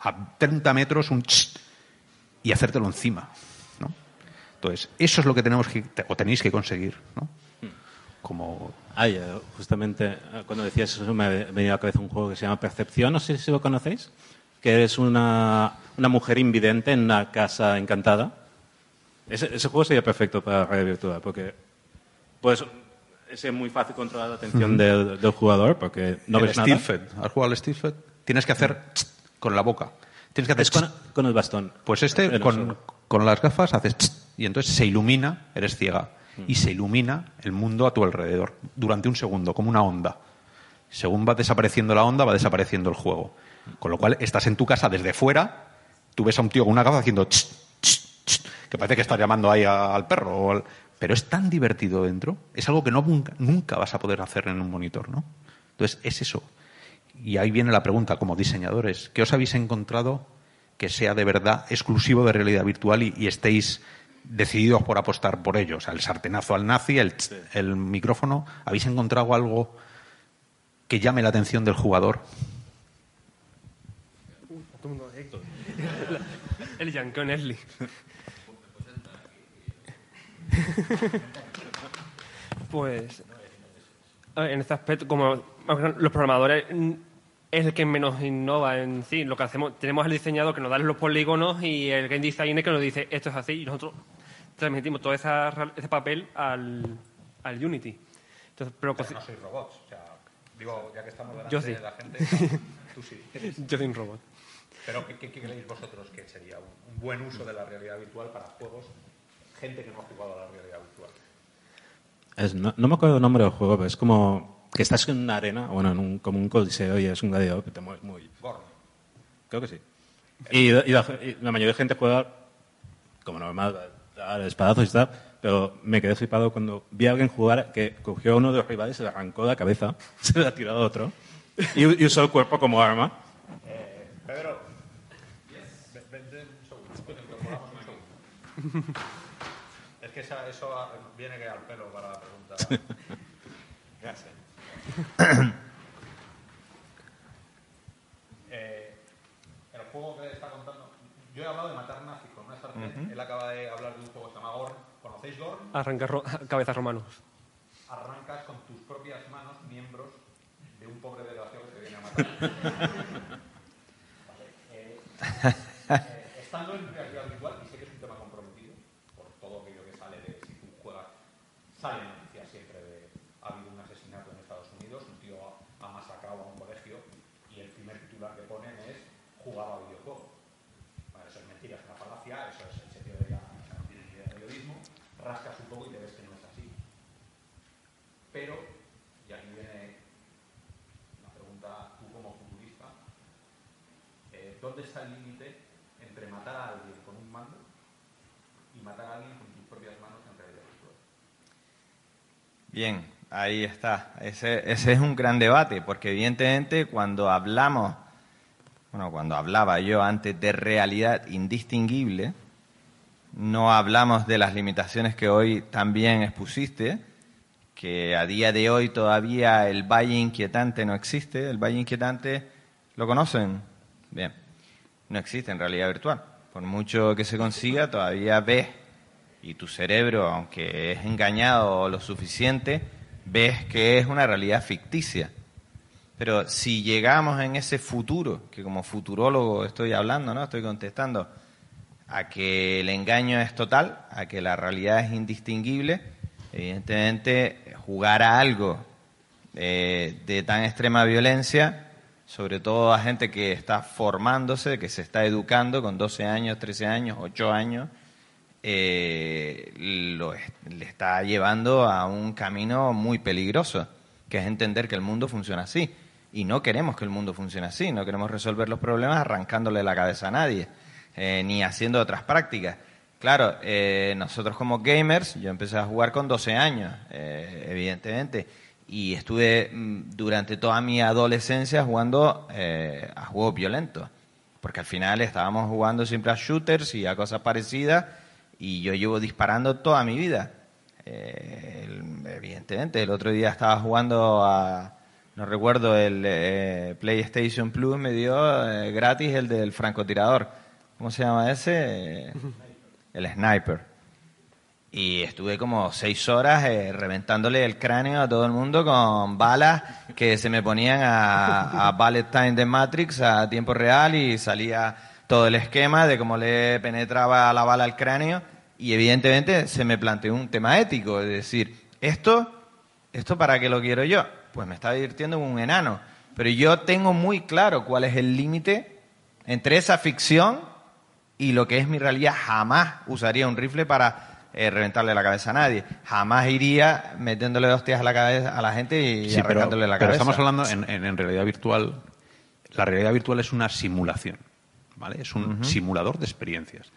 a 30 metros un ch y hacértelo encima. ¿no? Entonces, eso es lo que tenemos que, o tenéis que conseguir. ¿no? como... Ay, eh, justamente eh, cuando decías eso me ha venido a la cabeza un juego que se llama Percepción, no sé si lo conocéis, que es una, una mujer invidente en una casa encantada. Ese, ese juego sería perfecto para realidad virtual, porque pues, es muy fácil controlar la atención del, del jugador, porque no el ves nada. Steelfed. ¿Has jugado al Steelfed? Tienes que hacer tss con la boca. Tienes que hacer Es con, con el bastón. Pues este, con, con las gafas haces y entonces se ilumina, eres ciega, y se ilumina el mundo a tu alrededor durante un segundo, como una onda. Según va desapareciendo la onda, va desapareciendo el juego. Con lo cual, estás en tu casa desde fuera, tú ves a un tío con una gafa haciendo que parece que está llamando ahí al perro. o al- Pero es tan divertido dentro, es algo que no, nunca, nunca vas a poder hacer en un monitor, ¿no? Entonces, es eso. Y ahí viene la pregunta, como diseñadores, ¿qué os habéis encontrado que sea de verdad exclusivo de realidad virtual y, y estéis decididos por apostar por ello? O sea, el sartenazo al nazi, el, tss, el micrófono, ¿habéis encontrado algo que llame la atención del jugador? El Yankee. Pues en este aspecto, como los programadores es el que menos innova en sí, lo que hacemos, tenemos al diseñador que nos da los polígonos y el game designer que nos dice esto es así y nosotros transmitimos todo esa, ese papel al, al Unity. Entonces, pero, cosi- sois robots. O sea, digo, ya que estamos delante Yo sí. de la gente, tú sí. yo soy un robot. Pero ¿qué, qué creéis vosotros que sería un, un buen uso de la realidad virtual para juegos? Gente que no ha jugado a la realidad virtual. Es- no, no me acuerdo el nombre del juego, pero es como que estás en una arena, bueno, en un, como un coliseo y es un gladiador que te mueves muy... Gordo. Creo que sí. Y, y la, y la mayoría de gente juega como normal, a espadazos y tal, pero me quedé flipado cuando vi a alguien jugar que cogió a uno de los rivales, se le arrancó la cabeza, se le ha tirado a otro y, y usó el cuerpo como arma. Pedro, vente un segundo, un segundo. Es que esa- eso viene que al pelo para la pregunta. Gracias. Eh, el juego que está contando, yo he hablado de matar nazis con una sartén. Él acaba de hablar de un juego que se llama Gorn. ¿Conocéis Gorn? Arrancar ro- cabezas romanos. arrancas con tus propias manos miembros de un pobre desgraciado que te viene a matar. Vale, eh, eh, estando en realidad virtual, y sé que es un tema comprometido, por todo aquello que sale de si tú juegas, sale noticias siempre de ha habido un asesinato en Estados Unidos, un tío ha, ha masacrado a un colegio y el primer titular que ponen es jugaba a videojuegos. Bueno, eso es mentira, es una falacia, eso es el sentido de la de periodismo, rascas un poco y te ves que no es así. Pero, y aquí viene una pregunta tú como futurista, eh, ¿dónde está límite entre matar a alguien con un mando y matar a alguien con tus propias manos en realidad? Bien, ahí está. Ese, ese es un gran debate, porque evidentemente cuando hablamos, bueno, cuando hablaba yo antes de realidad indistinguible, no hablamos de las limitaciones que hoy también expusiste, que a día de hoy todavía el valle inquietante no existe. El valle inquietante, ¿lo conocen? Bien, no existe en realidad virtual. Por mucho que se consiga, todavía ves y tu cerebro, aunque es engañado lo suficiente, ves que es una realidad ficticia. Pero si llegamos en ese futuro, que como futurólogo estoy hablando, ¿no? Estoy contestando a que el engaño es total, a que la realidad es indistinguible, evidentemente jugar a algo eh, de tan extrema violencia, sobre todo a gente que está formándose, que se está educando con 12 años, 13 años, 8 años, eh, lo le está llevando a un camino muy peligroso, que es entender que el mundo funciona así. Y no queremos que el mundo funcione así, no queremos resolver los problemas arrancándole la cabeza a nadie, eh, ni haciendo otras prácticas. Claro, eh, nosotros como gamers, yo empecé a jugar con 12 años, eh, evidentemente, y estuve mm, durante toda mi adolescencia jugando eh, a juegos violentos, porque al final estábamos jugando siempre a shooters y a cosas parecidas, y yo llevo disparando toda mi vida. Eh, el- evidentemente, el otro día estaba jugando a, no recuerdo, el eh, PlayStation Plus me dio eh, gratis el del francotirador. ¿Cómo se llama ese? El Sniper. Y estuve como seis horas eh, reventándole el cráneo a todo el mundo con balas que se me ponían a, a Ballet Time de Matrix a tiempo real y salía todo el esquema de cómo le penetraba la bala al cráneo. Y evidentemente se me planteó un tema ético, es decir, esto, esto para qué lo quiero yo? Pues me está divirtiendo un enano. Pero yo tengo muy claro cuál es el límite entre esa ficción y lo que es mi realidad. Jamás usaría un rifle para eh, reventarle la cabeza a nadie. Jamás iría metiéndole hostias a la cabeza a la gente y Sí, pero, la pero cabeza. estamos hablando en, en- en realidad virtual. La realidad virtual es una simulación, ¿vale? Es un simulador de experiencias.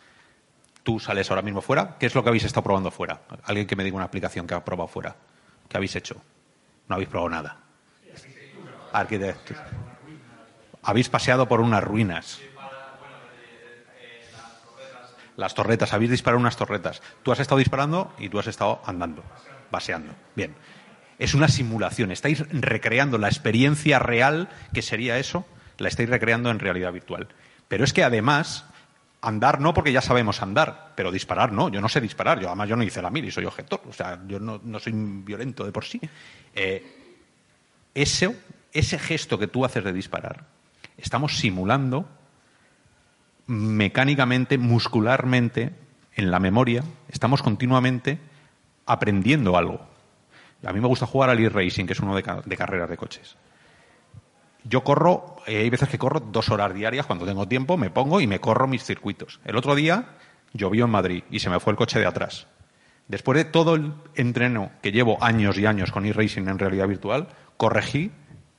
Tú sales ahora mismo fuera. ¿Qué es lo que habéis estado probando fuera? Alguien que me diga una aplicación que ha probado fuera. ¿Qué habéis hecho? No habéis probado nada. Arquitectos. Habéis paseado por unas ruinas. Las torretas, habéis disparado unas torretas. Tú has estado disparando y tú has estado andando, paseando. Bien. Es una simulación. Estáis recreando la experiencia real que sería eso, la estáis recreando en realidad virtual. Pero es que además, andar no porque ya sabemos andar, pero disparar no. Yo no sé disparar. Yo además yo no hice la mil y soy objetor. O sea, yo no, no soy violento de por sí. Eh, ese, ese gesto que tú haces de disparar, estamos simulando mecánicamente, muscularmente, en la memoria, estamos continuamente aprendiendo algo. A mí me gusta jugar al e-racing, que es uno de, ca- de carreras de coches. Yo corro, eh, hay veces que corro dos horas diarias, cuando tengo tiempo, me pongo y me corro mis circuitos. El otro día llovió en Madrid y se me fue el coche de atrás. Después de todo el entreno que llevo años y años con e-racing en realidad virtual, corregí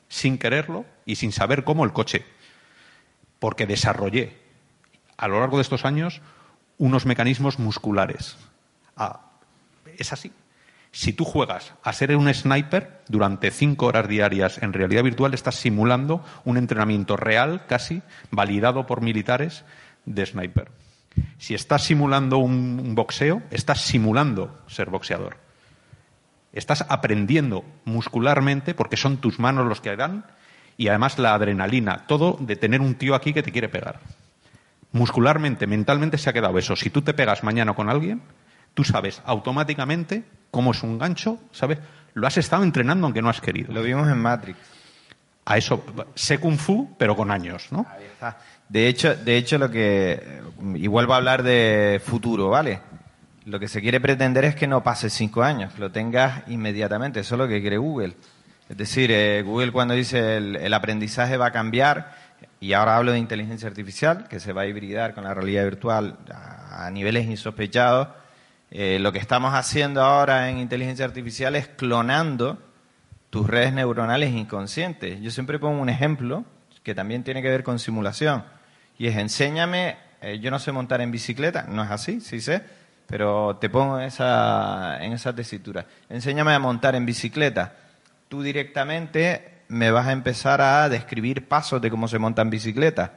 sin quererlo y sin saber cómo el coche. Porque desarrollé a lo largo de estos años unos mecanismos musculares. Ah, es así. Si tú juegas a ser un sniper durante cinco horas diarias en realidad virtual, estás simulando un entrenamiento real, casi validado por militares, de sniper. Si estás simulando un, boxeo, estás simulando ser boxeador. Estás aprendiendo muscularmente, porque son tus manos los que dan, y además la adrenalina, todo de tener un tío aquí que te quiere pegar. Muscularmente, mentalmente se ha quedado eso. Si tú te pegas mañana con alguien, tú sabes automáticamente cómo es un gancho, ¿sabes? Lo has estado entrenando aunque no has querido. Lo vimos en Matrix. A eso, sé kung fu, pero con años, ¿no? Ahí está. De hecho, de hecho lo que y vuelvo a hablar de futuro, ¿vale? Lo que se quiere pretender es que no pase cinco años, que lo tengas inmediatamente. Eso es lo que quiere Google. Es decir, eh, Google cuando dice el, el aprendizaje va a cambiar, y ahora hablo de inteligencia artificial, que se va a hibridar con la realidad virtual a, niveles insospechados. eh, lo que estamos haciendo ahora en inteligencia artificial es clonando tus redes neuronales inconscientes. Yo siempre pongo un ejemplo que también tiene que ver con simulación. Y es, enséñame, eh, yo no sé montar en bicicleta, no es así, sí sé, pero te pongo esa, en esa tesitura. Enséñame a montar en bicicleta. Tú directamente me vas a empezar a describir pasos de cómo se monta en bicicleta.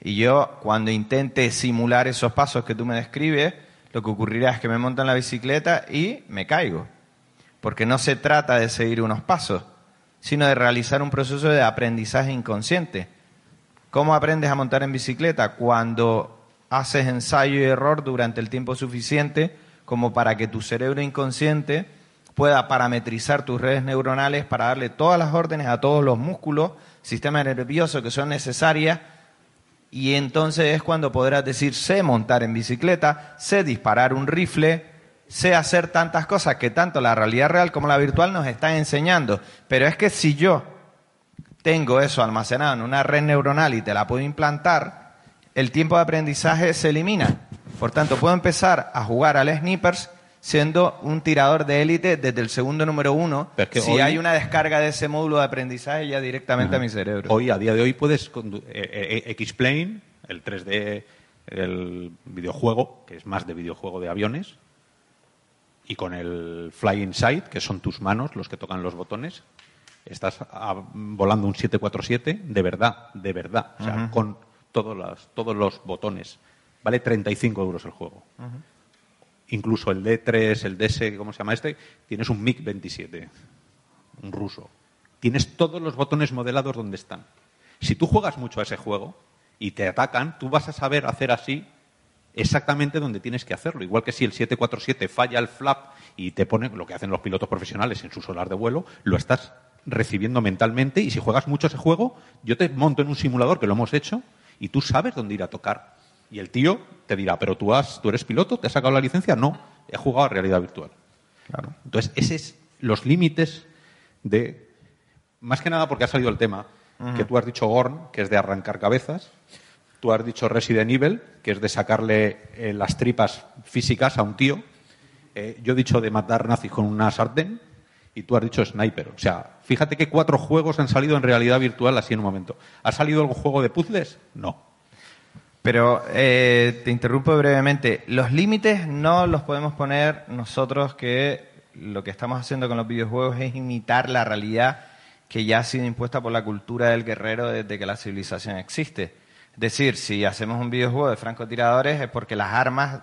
Y yo, cuando intente simular esos pasos que tú me describes, lo que ocurrirá es que me monto en la bicicleta y me caigo. Porque no se trata de seguir unos pasos, sino de realizar un proceso de aprendizaje inconsciente. ¿Cómo aprendes a montar en bicicleta? Cuando haces ensayo y error durante el tiempo suficiente como para que tu cerebro inconsciente pueda parametrizar tus redes neuronales para darle todas las órdenes a todos los músculos, sistema nervioso que son necesarias y entonces es cuando podrás decir, sé montar en bicicleta, sé disparar un rifle, sé hacer tantas cosas que tanto la realidad real como la virtual nos están enseñando. Pero es que si yo tengo eso almacenado en una red neuronal y te la puedo implantar, el tiempo de aprendizaje se elimina. Por tanto, puedo empezar a jugar al Snippers siendo un tirador de élite desde el segundo número uno, Pero es que si hoy- hay una descarga de ese módulo de aprendizaje ya directamente a mi cerebro. Hoy, a día de hoy, puedes condu- eh, eh, X-Plane, el 3D, el videojuego, que es más de videojuego de aviones, y con el Fly Inside, que son tus manos los que tocan los botones, estás ah, volando un 747 de verdad, de verdad, o sea, con todos los, todos los botones. Vale 35 euros el juego. Incluso el D3, el DS, ¿cómo se llama este? Tienes un MiG-27, un ruso. Tienes todos los botones modelados donde están. Si tú juegas mucho a ese juego y te atacan, tú vas a saber hacer así exactamente donde tienes que hacerlo. Igual que si el 747 falla el flap y te pone lo que hacen los pilotos profesionales en su solar de vuelo, lo estás recibiendo mentalmente y si juegas mucho ese juego, yo te monto en un simulador que lo hemos hecho y tú sabes dónde ir a tocar. Y el tío te dirá, pero tú, has, tú eres piloto, ¿te has sacado la licencia? No, he jugado a realidad virtual. Claro. Entonces, esos es los límites de... Más que nada porque ha salido el tema, que tú has dicho Gorn, que es de arrancar cabezas, tú has dicho Resident Evil, que es de sacarle eh, las tripas físicas a un tío, eh, yo he dicho de matar nazis con una sartén, y tú has dicho Sniper. O sea, fíjate que cuatro juegos han salido en realidad virtual así en un momento. ¿Ha salido algún juego de puzzles? No. Pero eh, te interrumpo brevemente. Los límites no los podemos poner nosotros que lo que estamos haciendo con los videojuegos es imitar la realidad que ya ha sido impuesta por la cultura del guerrero desde que la civilización existe. Es decir, si hacemos un videojuego de francotiradores es porque las armas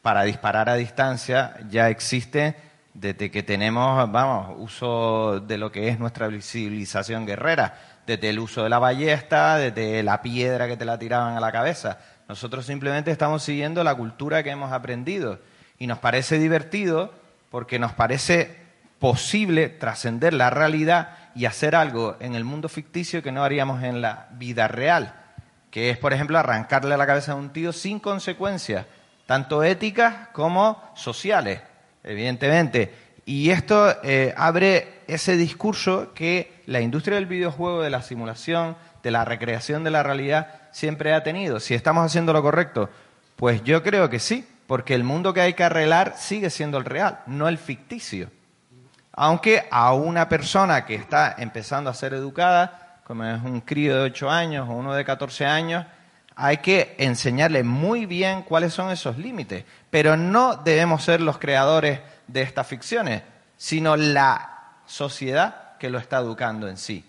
para disparar a distancia ya existen desde que tenemos, vamos, uso de lo que es nuestra civilización guerrera, desde el uso de la ballesta, desde la piedra que te la tiraban a la cabeza. Nosotros simplemente estamos siguiendo la cultura que hemos aprendido y nos parece divertido porque nos parece posible trascender la realidad y hacer algo en el mundo ficticio que no haríamos en la vida real, que es, por ejemplo, arrancarle la cabeza a un tío sin consecuencias, tanto éticas como sociales evidentemente. Y esto eh, abre ese discurso que la industria del videojuego, de la simulación, de la recreación de la realidad, siempre ha tenido. Si estamos haciendo lo correcto, pues yo creo que sí, porque el mundo que hay que arreglar sigue siendo el real, no el ficticio. Aunque a una persona que está empezando a ser educada, como es un crío de 8 años o uno de 14 años, hay que enseñarle muy bien cuáles son esos límites. Pero no debemos ser los creadores de estas ficciones, sino la sociedad que lo está educando en sí.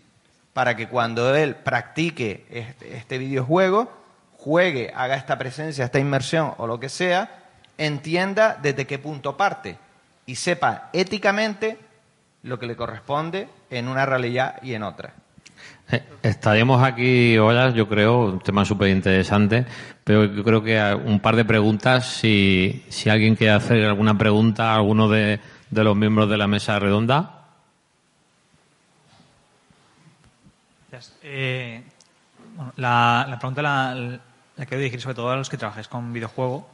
Para que cuando él practique este, este, videojuego, juegue, haga esta presencia, esta inmersión o lo que sea, entienda desde qué punto parte y sepa éticamente lo que le corresponde en una realidad y en otra. Eh, estaríamos aquí horas, yo creo, un tema súper interesante, pero yo creo que un par de preguntas, si, si alguien quiere hacer alguna pregunta a alguno de, los miembros de la mesa redonda. Eh, la, pregunta la, la, quiero dirigir sobre todo a los que trabajáis con videojuego.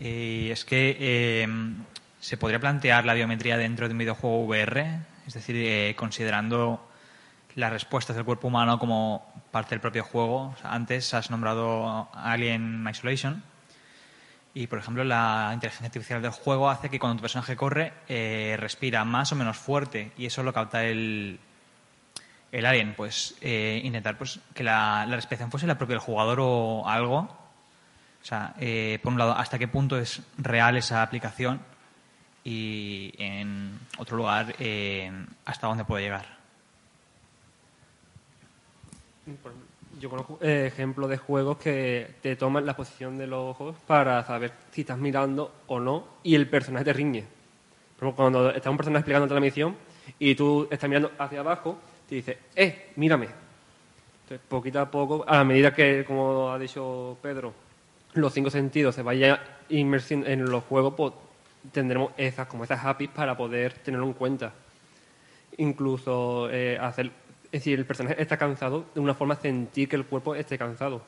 Es que eh, se podría plantear la biometría dentro de un videojuego VR, es decir, considerando las respuestas del cuerpo humano como parte del propio juego. antes has nombrado Alien Isolation y, por ejemplo, la inteligencia artificial del juego hace que cuando tu personaje corre eh, respira más o menos fuerte y eso lo capta el, el alien. Pues eh, intentar pues, que la, la, respiración fuese la propia del jugador o algo. O sea, eh, por un lado, hasta qué punto es real esa aplicación y, en otro lugar, hasta dónde puede llegar. Yo conozco eh, ejemplos de juegos que te toman la posición de los ojos para saber si estás mirando o no y el personaje te riñe. cuando está un personaje explicando otra misión y tú estás mirando hacia abajo, te dice, ¡eh, mírame! Entonces, poquito a poco, a medida que, como ha dicho Pedro, los cinco sentidos se vayan inmersiendo en los juegos, pues tendremos esas, como esas APIs para poder tenerlo en cuenta. Incluso eh, hacer es decir, el personaje está cansado, de una forma sentir que el cuerpo esté cansado.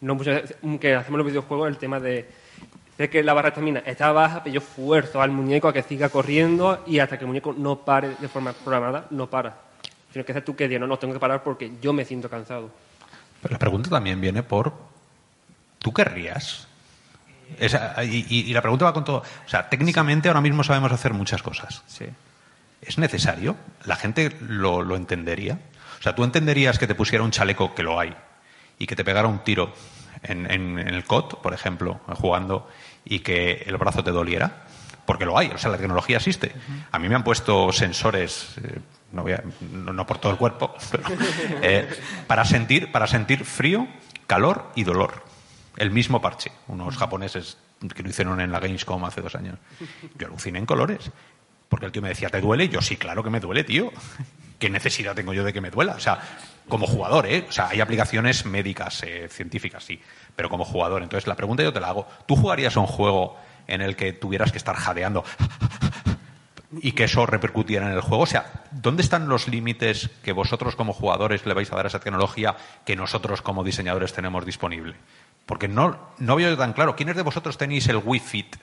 No muchas veces, que hacemos los videojuegos el tema de sé que la barra de estamina está baja, pero yo fuerzo al muñeco a que siga corriendo y hasta que el muñeco no pare de forma programada, no para. Sino que haces tú que digas, no, no, tengo que parar porque yo me siento cansado. Pero la pregunta también viene por, ¿tú querrías? y, la pregunta va con todo. O sea, técnicamente ahora mismo sabemos hacer muchas cosas. Sí. ¿Es necesario? ¿La gente lo entendería? O sea, tú entenderías que te pusiera un chaleco, que lo hay, y que te pegara un tiro en, el COT, por ejemplo, jugando, y que el brazo te doliera. Porque lo hay, o sea, la tecnología existe. A mí me han puesto sensores, eh, no, por todo el cuerpo, eh, para, sentir, para sentir frío, calor y dolor. El mismo parche. Unos japoneses que lo hicieron en la Gamescom hace dos años. Yo aluciné en colores. Porque el tío me decía, ¿te duele? yo, sí, claro que me duele, tío. ¿Qué necesidad tengo yo de que me duela? O sea, Como jugador, ¿eh? O sea, hay aplicaciones médicas, eh, científicas, sí, pero como jugador. Entonces, la pregunta yo te la hago. ¿Tú jugarías a un juego en el que tuvieras que estar jadeando y que eso repercutiera en el juego? O sea, ¿dónde están los límites que vosotros como jugadores le vais a dar a esa tecnología que nosotros como diseñadores tenemos disponible? Porque no, no veo tan claro. ¿Quiénes de vosotros tenéis el Wii Fit?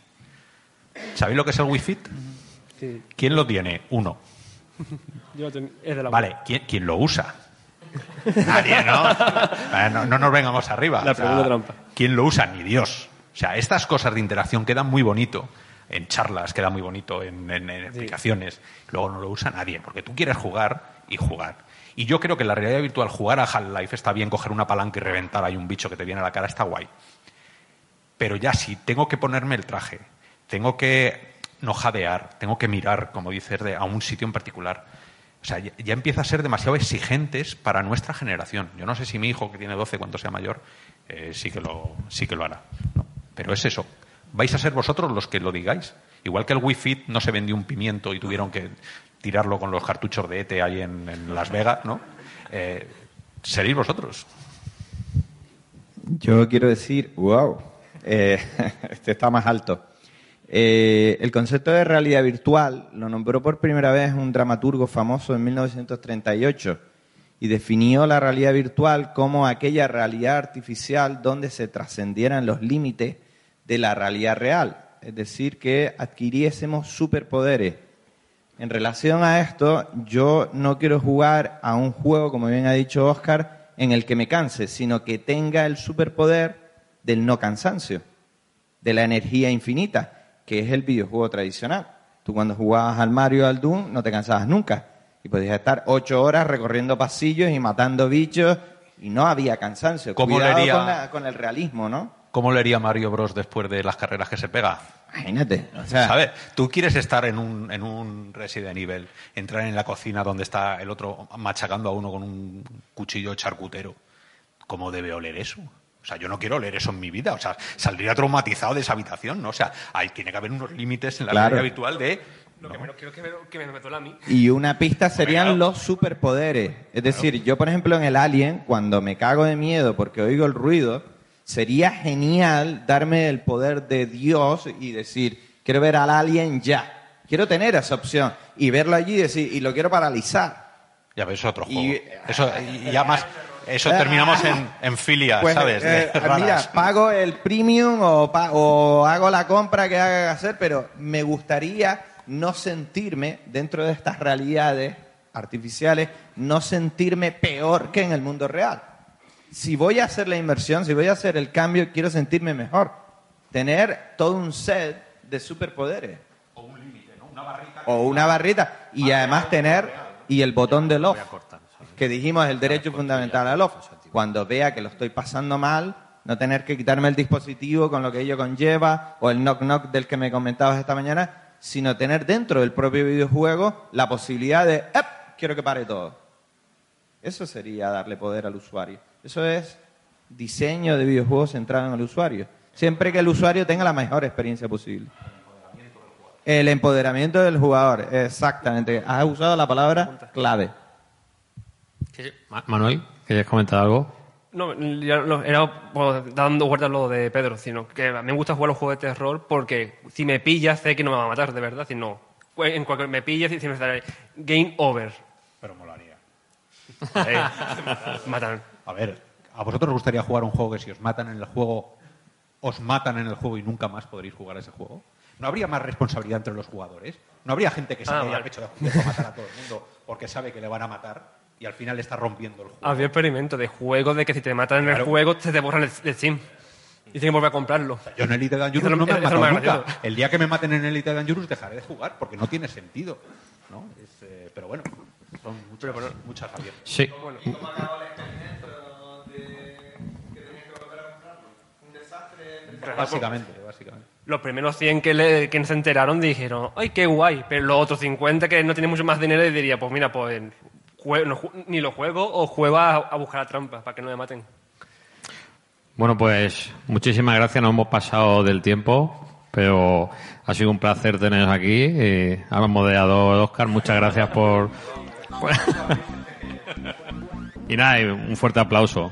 ¿Sabéis lo que es el Wii Fit? Sí. ¿Quién lo tiene? Uno. Yo ten- es de la Vale, ¿quién, quién lo usa? Nadie, ¿no? No, no nos vengamos arriba. La pregunta trampa. ¿Quién lo usa? Ni Dios. O sea, estas cosas de interacción quedan muy bonito en charlas, queda muy bonito en, en- en aplicaciones. Luego no lo usa nadie, porque tú quieres jugar y jugar. Y yo creo que en la realidad virtual, jugar a Half-Life está bien, coger una palanca y reventar ahí un bicho que te viene a la cara, está guay. Pero ya si tengo que ponerme el traje, tengo que no jadear, tengo que mirar, como dices, de, a un sitio en particular. O sea, ya, empieza a ser demasiado exigentes para nuestra generación. Yo no sé si mi hijo, que tiene 12, cuando sea mayor, eh, sí, que lo, sí que lo hará. ¿no? Pero es eso. Vais a ser vosotros los que lo digáis. Igual que el Wii Fit no se vendió un pimiento y tuvieron que tirarlo con los cartuchos de ETE ahí en, en Las Vegas, ¿no? Eh, seréis vosotros. Yo quiero decir, wow, eh, este está más alto. Eh, el concepto de realidad virtual lo nombró por primera vez un dramaturgo famoso en 1938 y definió la realidad virtual como aquella realidad artificial donde se trascendieran los límites de la realidad real, es decir, que adquiriésemos superpoderes. En relación a esto, yo no quiero jugar a un juego, como bien ha dicho Oscar, en el que me canse, sino que tenga el superpoder del no cansancio, de la energía infinita, que es el videojuego tradicional. Tú cuando jugabas al Mario al Doom no te cansabas nunca. Y podías estar ocho horas recorriendo pasillos y matando bichos y no había cansancio. ¿Cómo Cuidado leería- con, la- con el realismo, ¿no? ¿Cómo le haría Mario Bros después de las carreras que se pega? Imagínate. O sea, ¿Sabes? Tú quieres estar en un, en un Resident Evil, entrar en la cocina donde está el otro machacando a uno con un cuchillo charcutero. ¿Cómo debe oler eso? O sea, yo no quiero oler eso en mi vida. O sea, saldría traumatizado de esa habitación, ¿no? O sea, hay, tiene que haber unos límites en la Claro. realidad virtual de... Lo que menos quiero que me, que me, me duela a mí. Y una pista serían los superpoderes. Es decir, yo, por ejemplo, en el Alien, cuando me cago de miedo porque oigo el ruido, sería genial darme el poder de Dios y decir, quiero ver al Alien ya. Quiero tener esa opción y verlo allí y decir, y lo quiero paralizar. Ya ves, otro Y- juego. Eso, y ya más... Eso terminamos en, en filia, Pues, ¿sabes? De eh, mira, pago el premium o, pa- o hago la compra que haga que hacer, pero me gustaría no sentirme dentro de estas realidades artificiales, no sentirme peor que en el mundo real. Si voy a hacer la inversión, si voy a hacer el cambio, quiero sentirme mejor. Tener todo un set de superpoderes. O una barrita. Y además tener, y el botón de off que dijimos el derecho fundamental al off. Cuando vea que lo estoy pasando mal, no tener que quitarme el dispositivo con lo que ello conlleva, o el knock-knock del que me comentabas esta mañana, sino tener dentro del propio videojuego la posibilidad de, ¡ep! quiero que pare todo. Eso sería darle poder al usuario. Eso es diseño de videojuegos centrado en el usuario. Siempre que el usuario tenga la mejor experiencia posible. El empoderamiento del jugador, exactamente. Has usado la palabra clave. Ma- Manuel, ¿quieres comentar algo? No, ya no, era pues, dando vueltas lo de Pedro, sino que a mí me gusta jugar los juegos de terror porque si me pillas sé que no me va a matar, de verdad, si no. pues, En cualquier me pillas y si me sale game over. Pero molaría. Eh, matan. A ver, ¿a vosotros os gustaría jugar un juego que si os matan en el juego, os matan en el juego y nunca más podréis jugar ese juego? ¿No habría más responsabilidad entre los jugadores? ¿No habría gente que se Ah, quede al vale. pecho de para matar a todo el mundo porque sabe que le van a matar y al final está rompiendo el juego? Había experimentos de juegos de que si te matan en el juego se te borran el, el Steam. Y tienes que volver a comprarlo. Yo en Elite Dangerous lo- no me han matado nunca. El día que me maten en Elite Dangerous dejaré de jugar porque no tiene sentido. ¿no? Es, eh, pero bueno, son muchas, muchas Javier. Sí. Básicamente, básicamente. Los primeros 100 que, le, que se enteraron dijeron, ¡ay, qué guay! Pero los otros 50 que no tienen mucho más dinero diría, pues mira, pues no ni lo juego o juego a, a buscar la trampa para que no me maten. Bueno, pues muchísimas gracias. Nos hemos pasado del tiempo, pero ha sido un placer teneros aquí. Eh, al moderador Oscar, muchas gracias por. Y nada, un fuerte aplauso.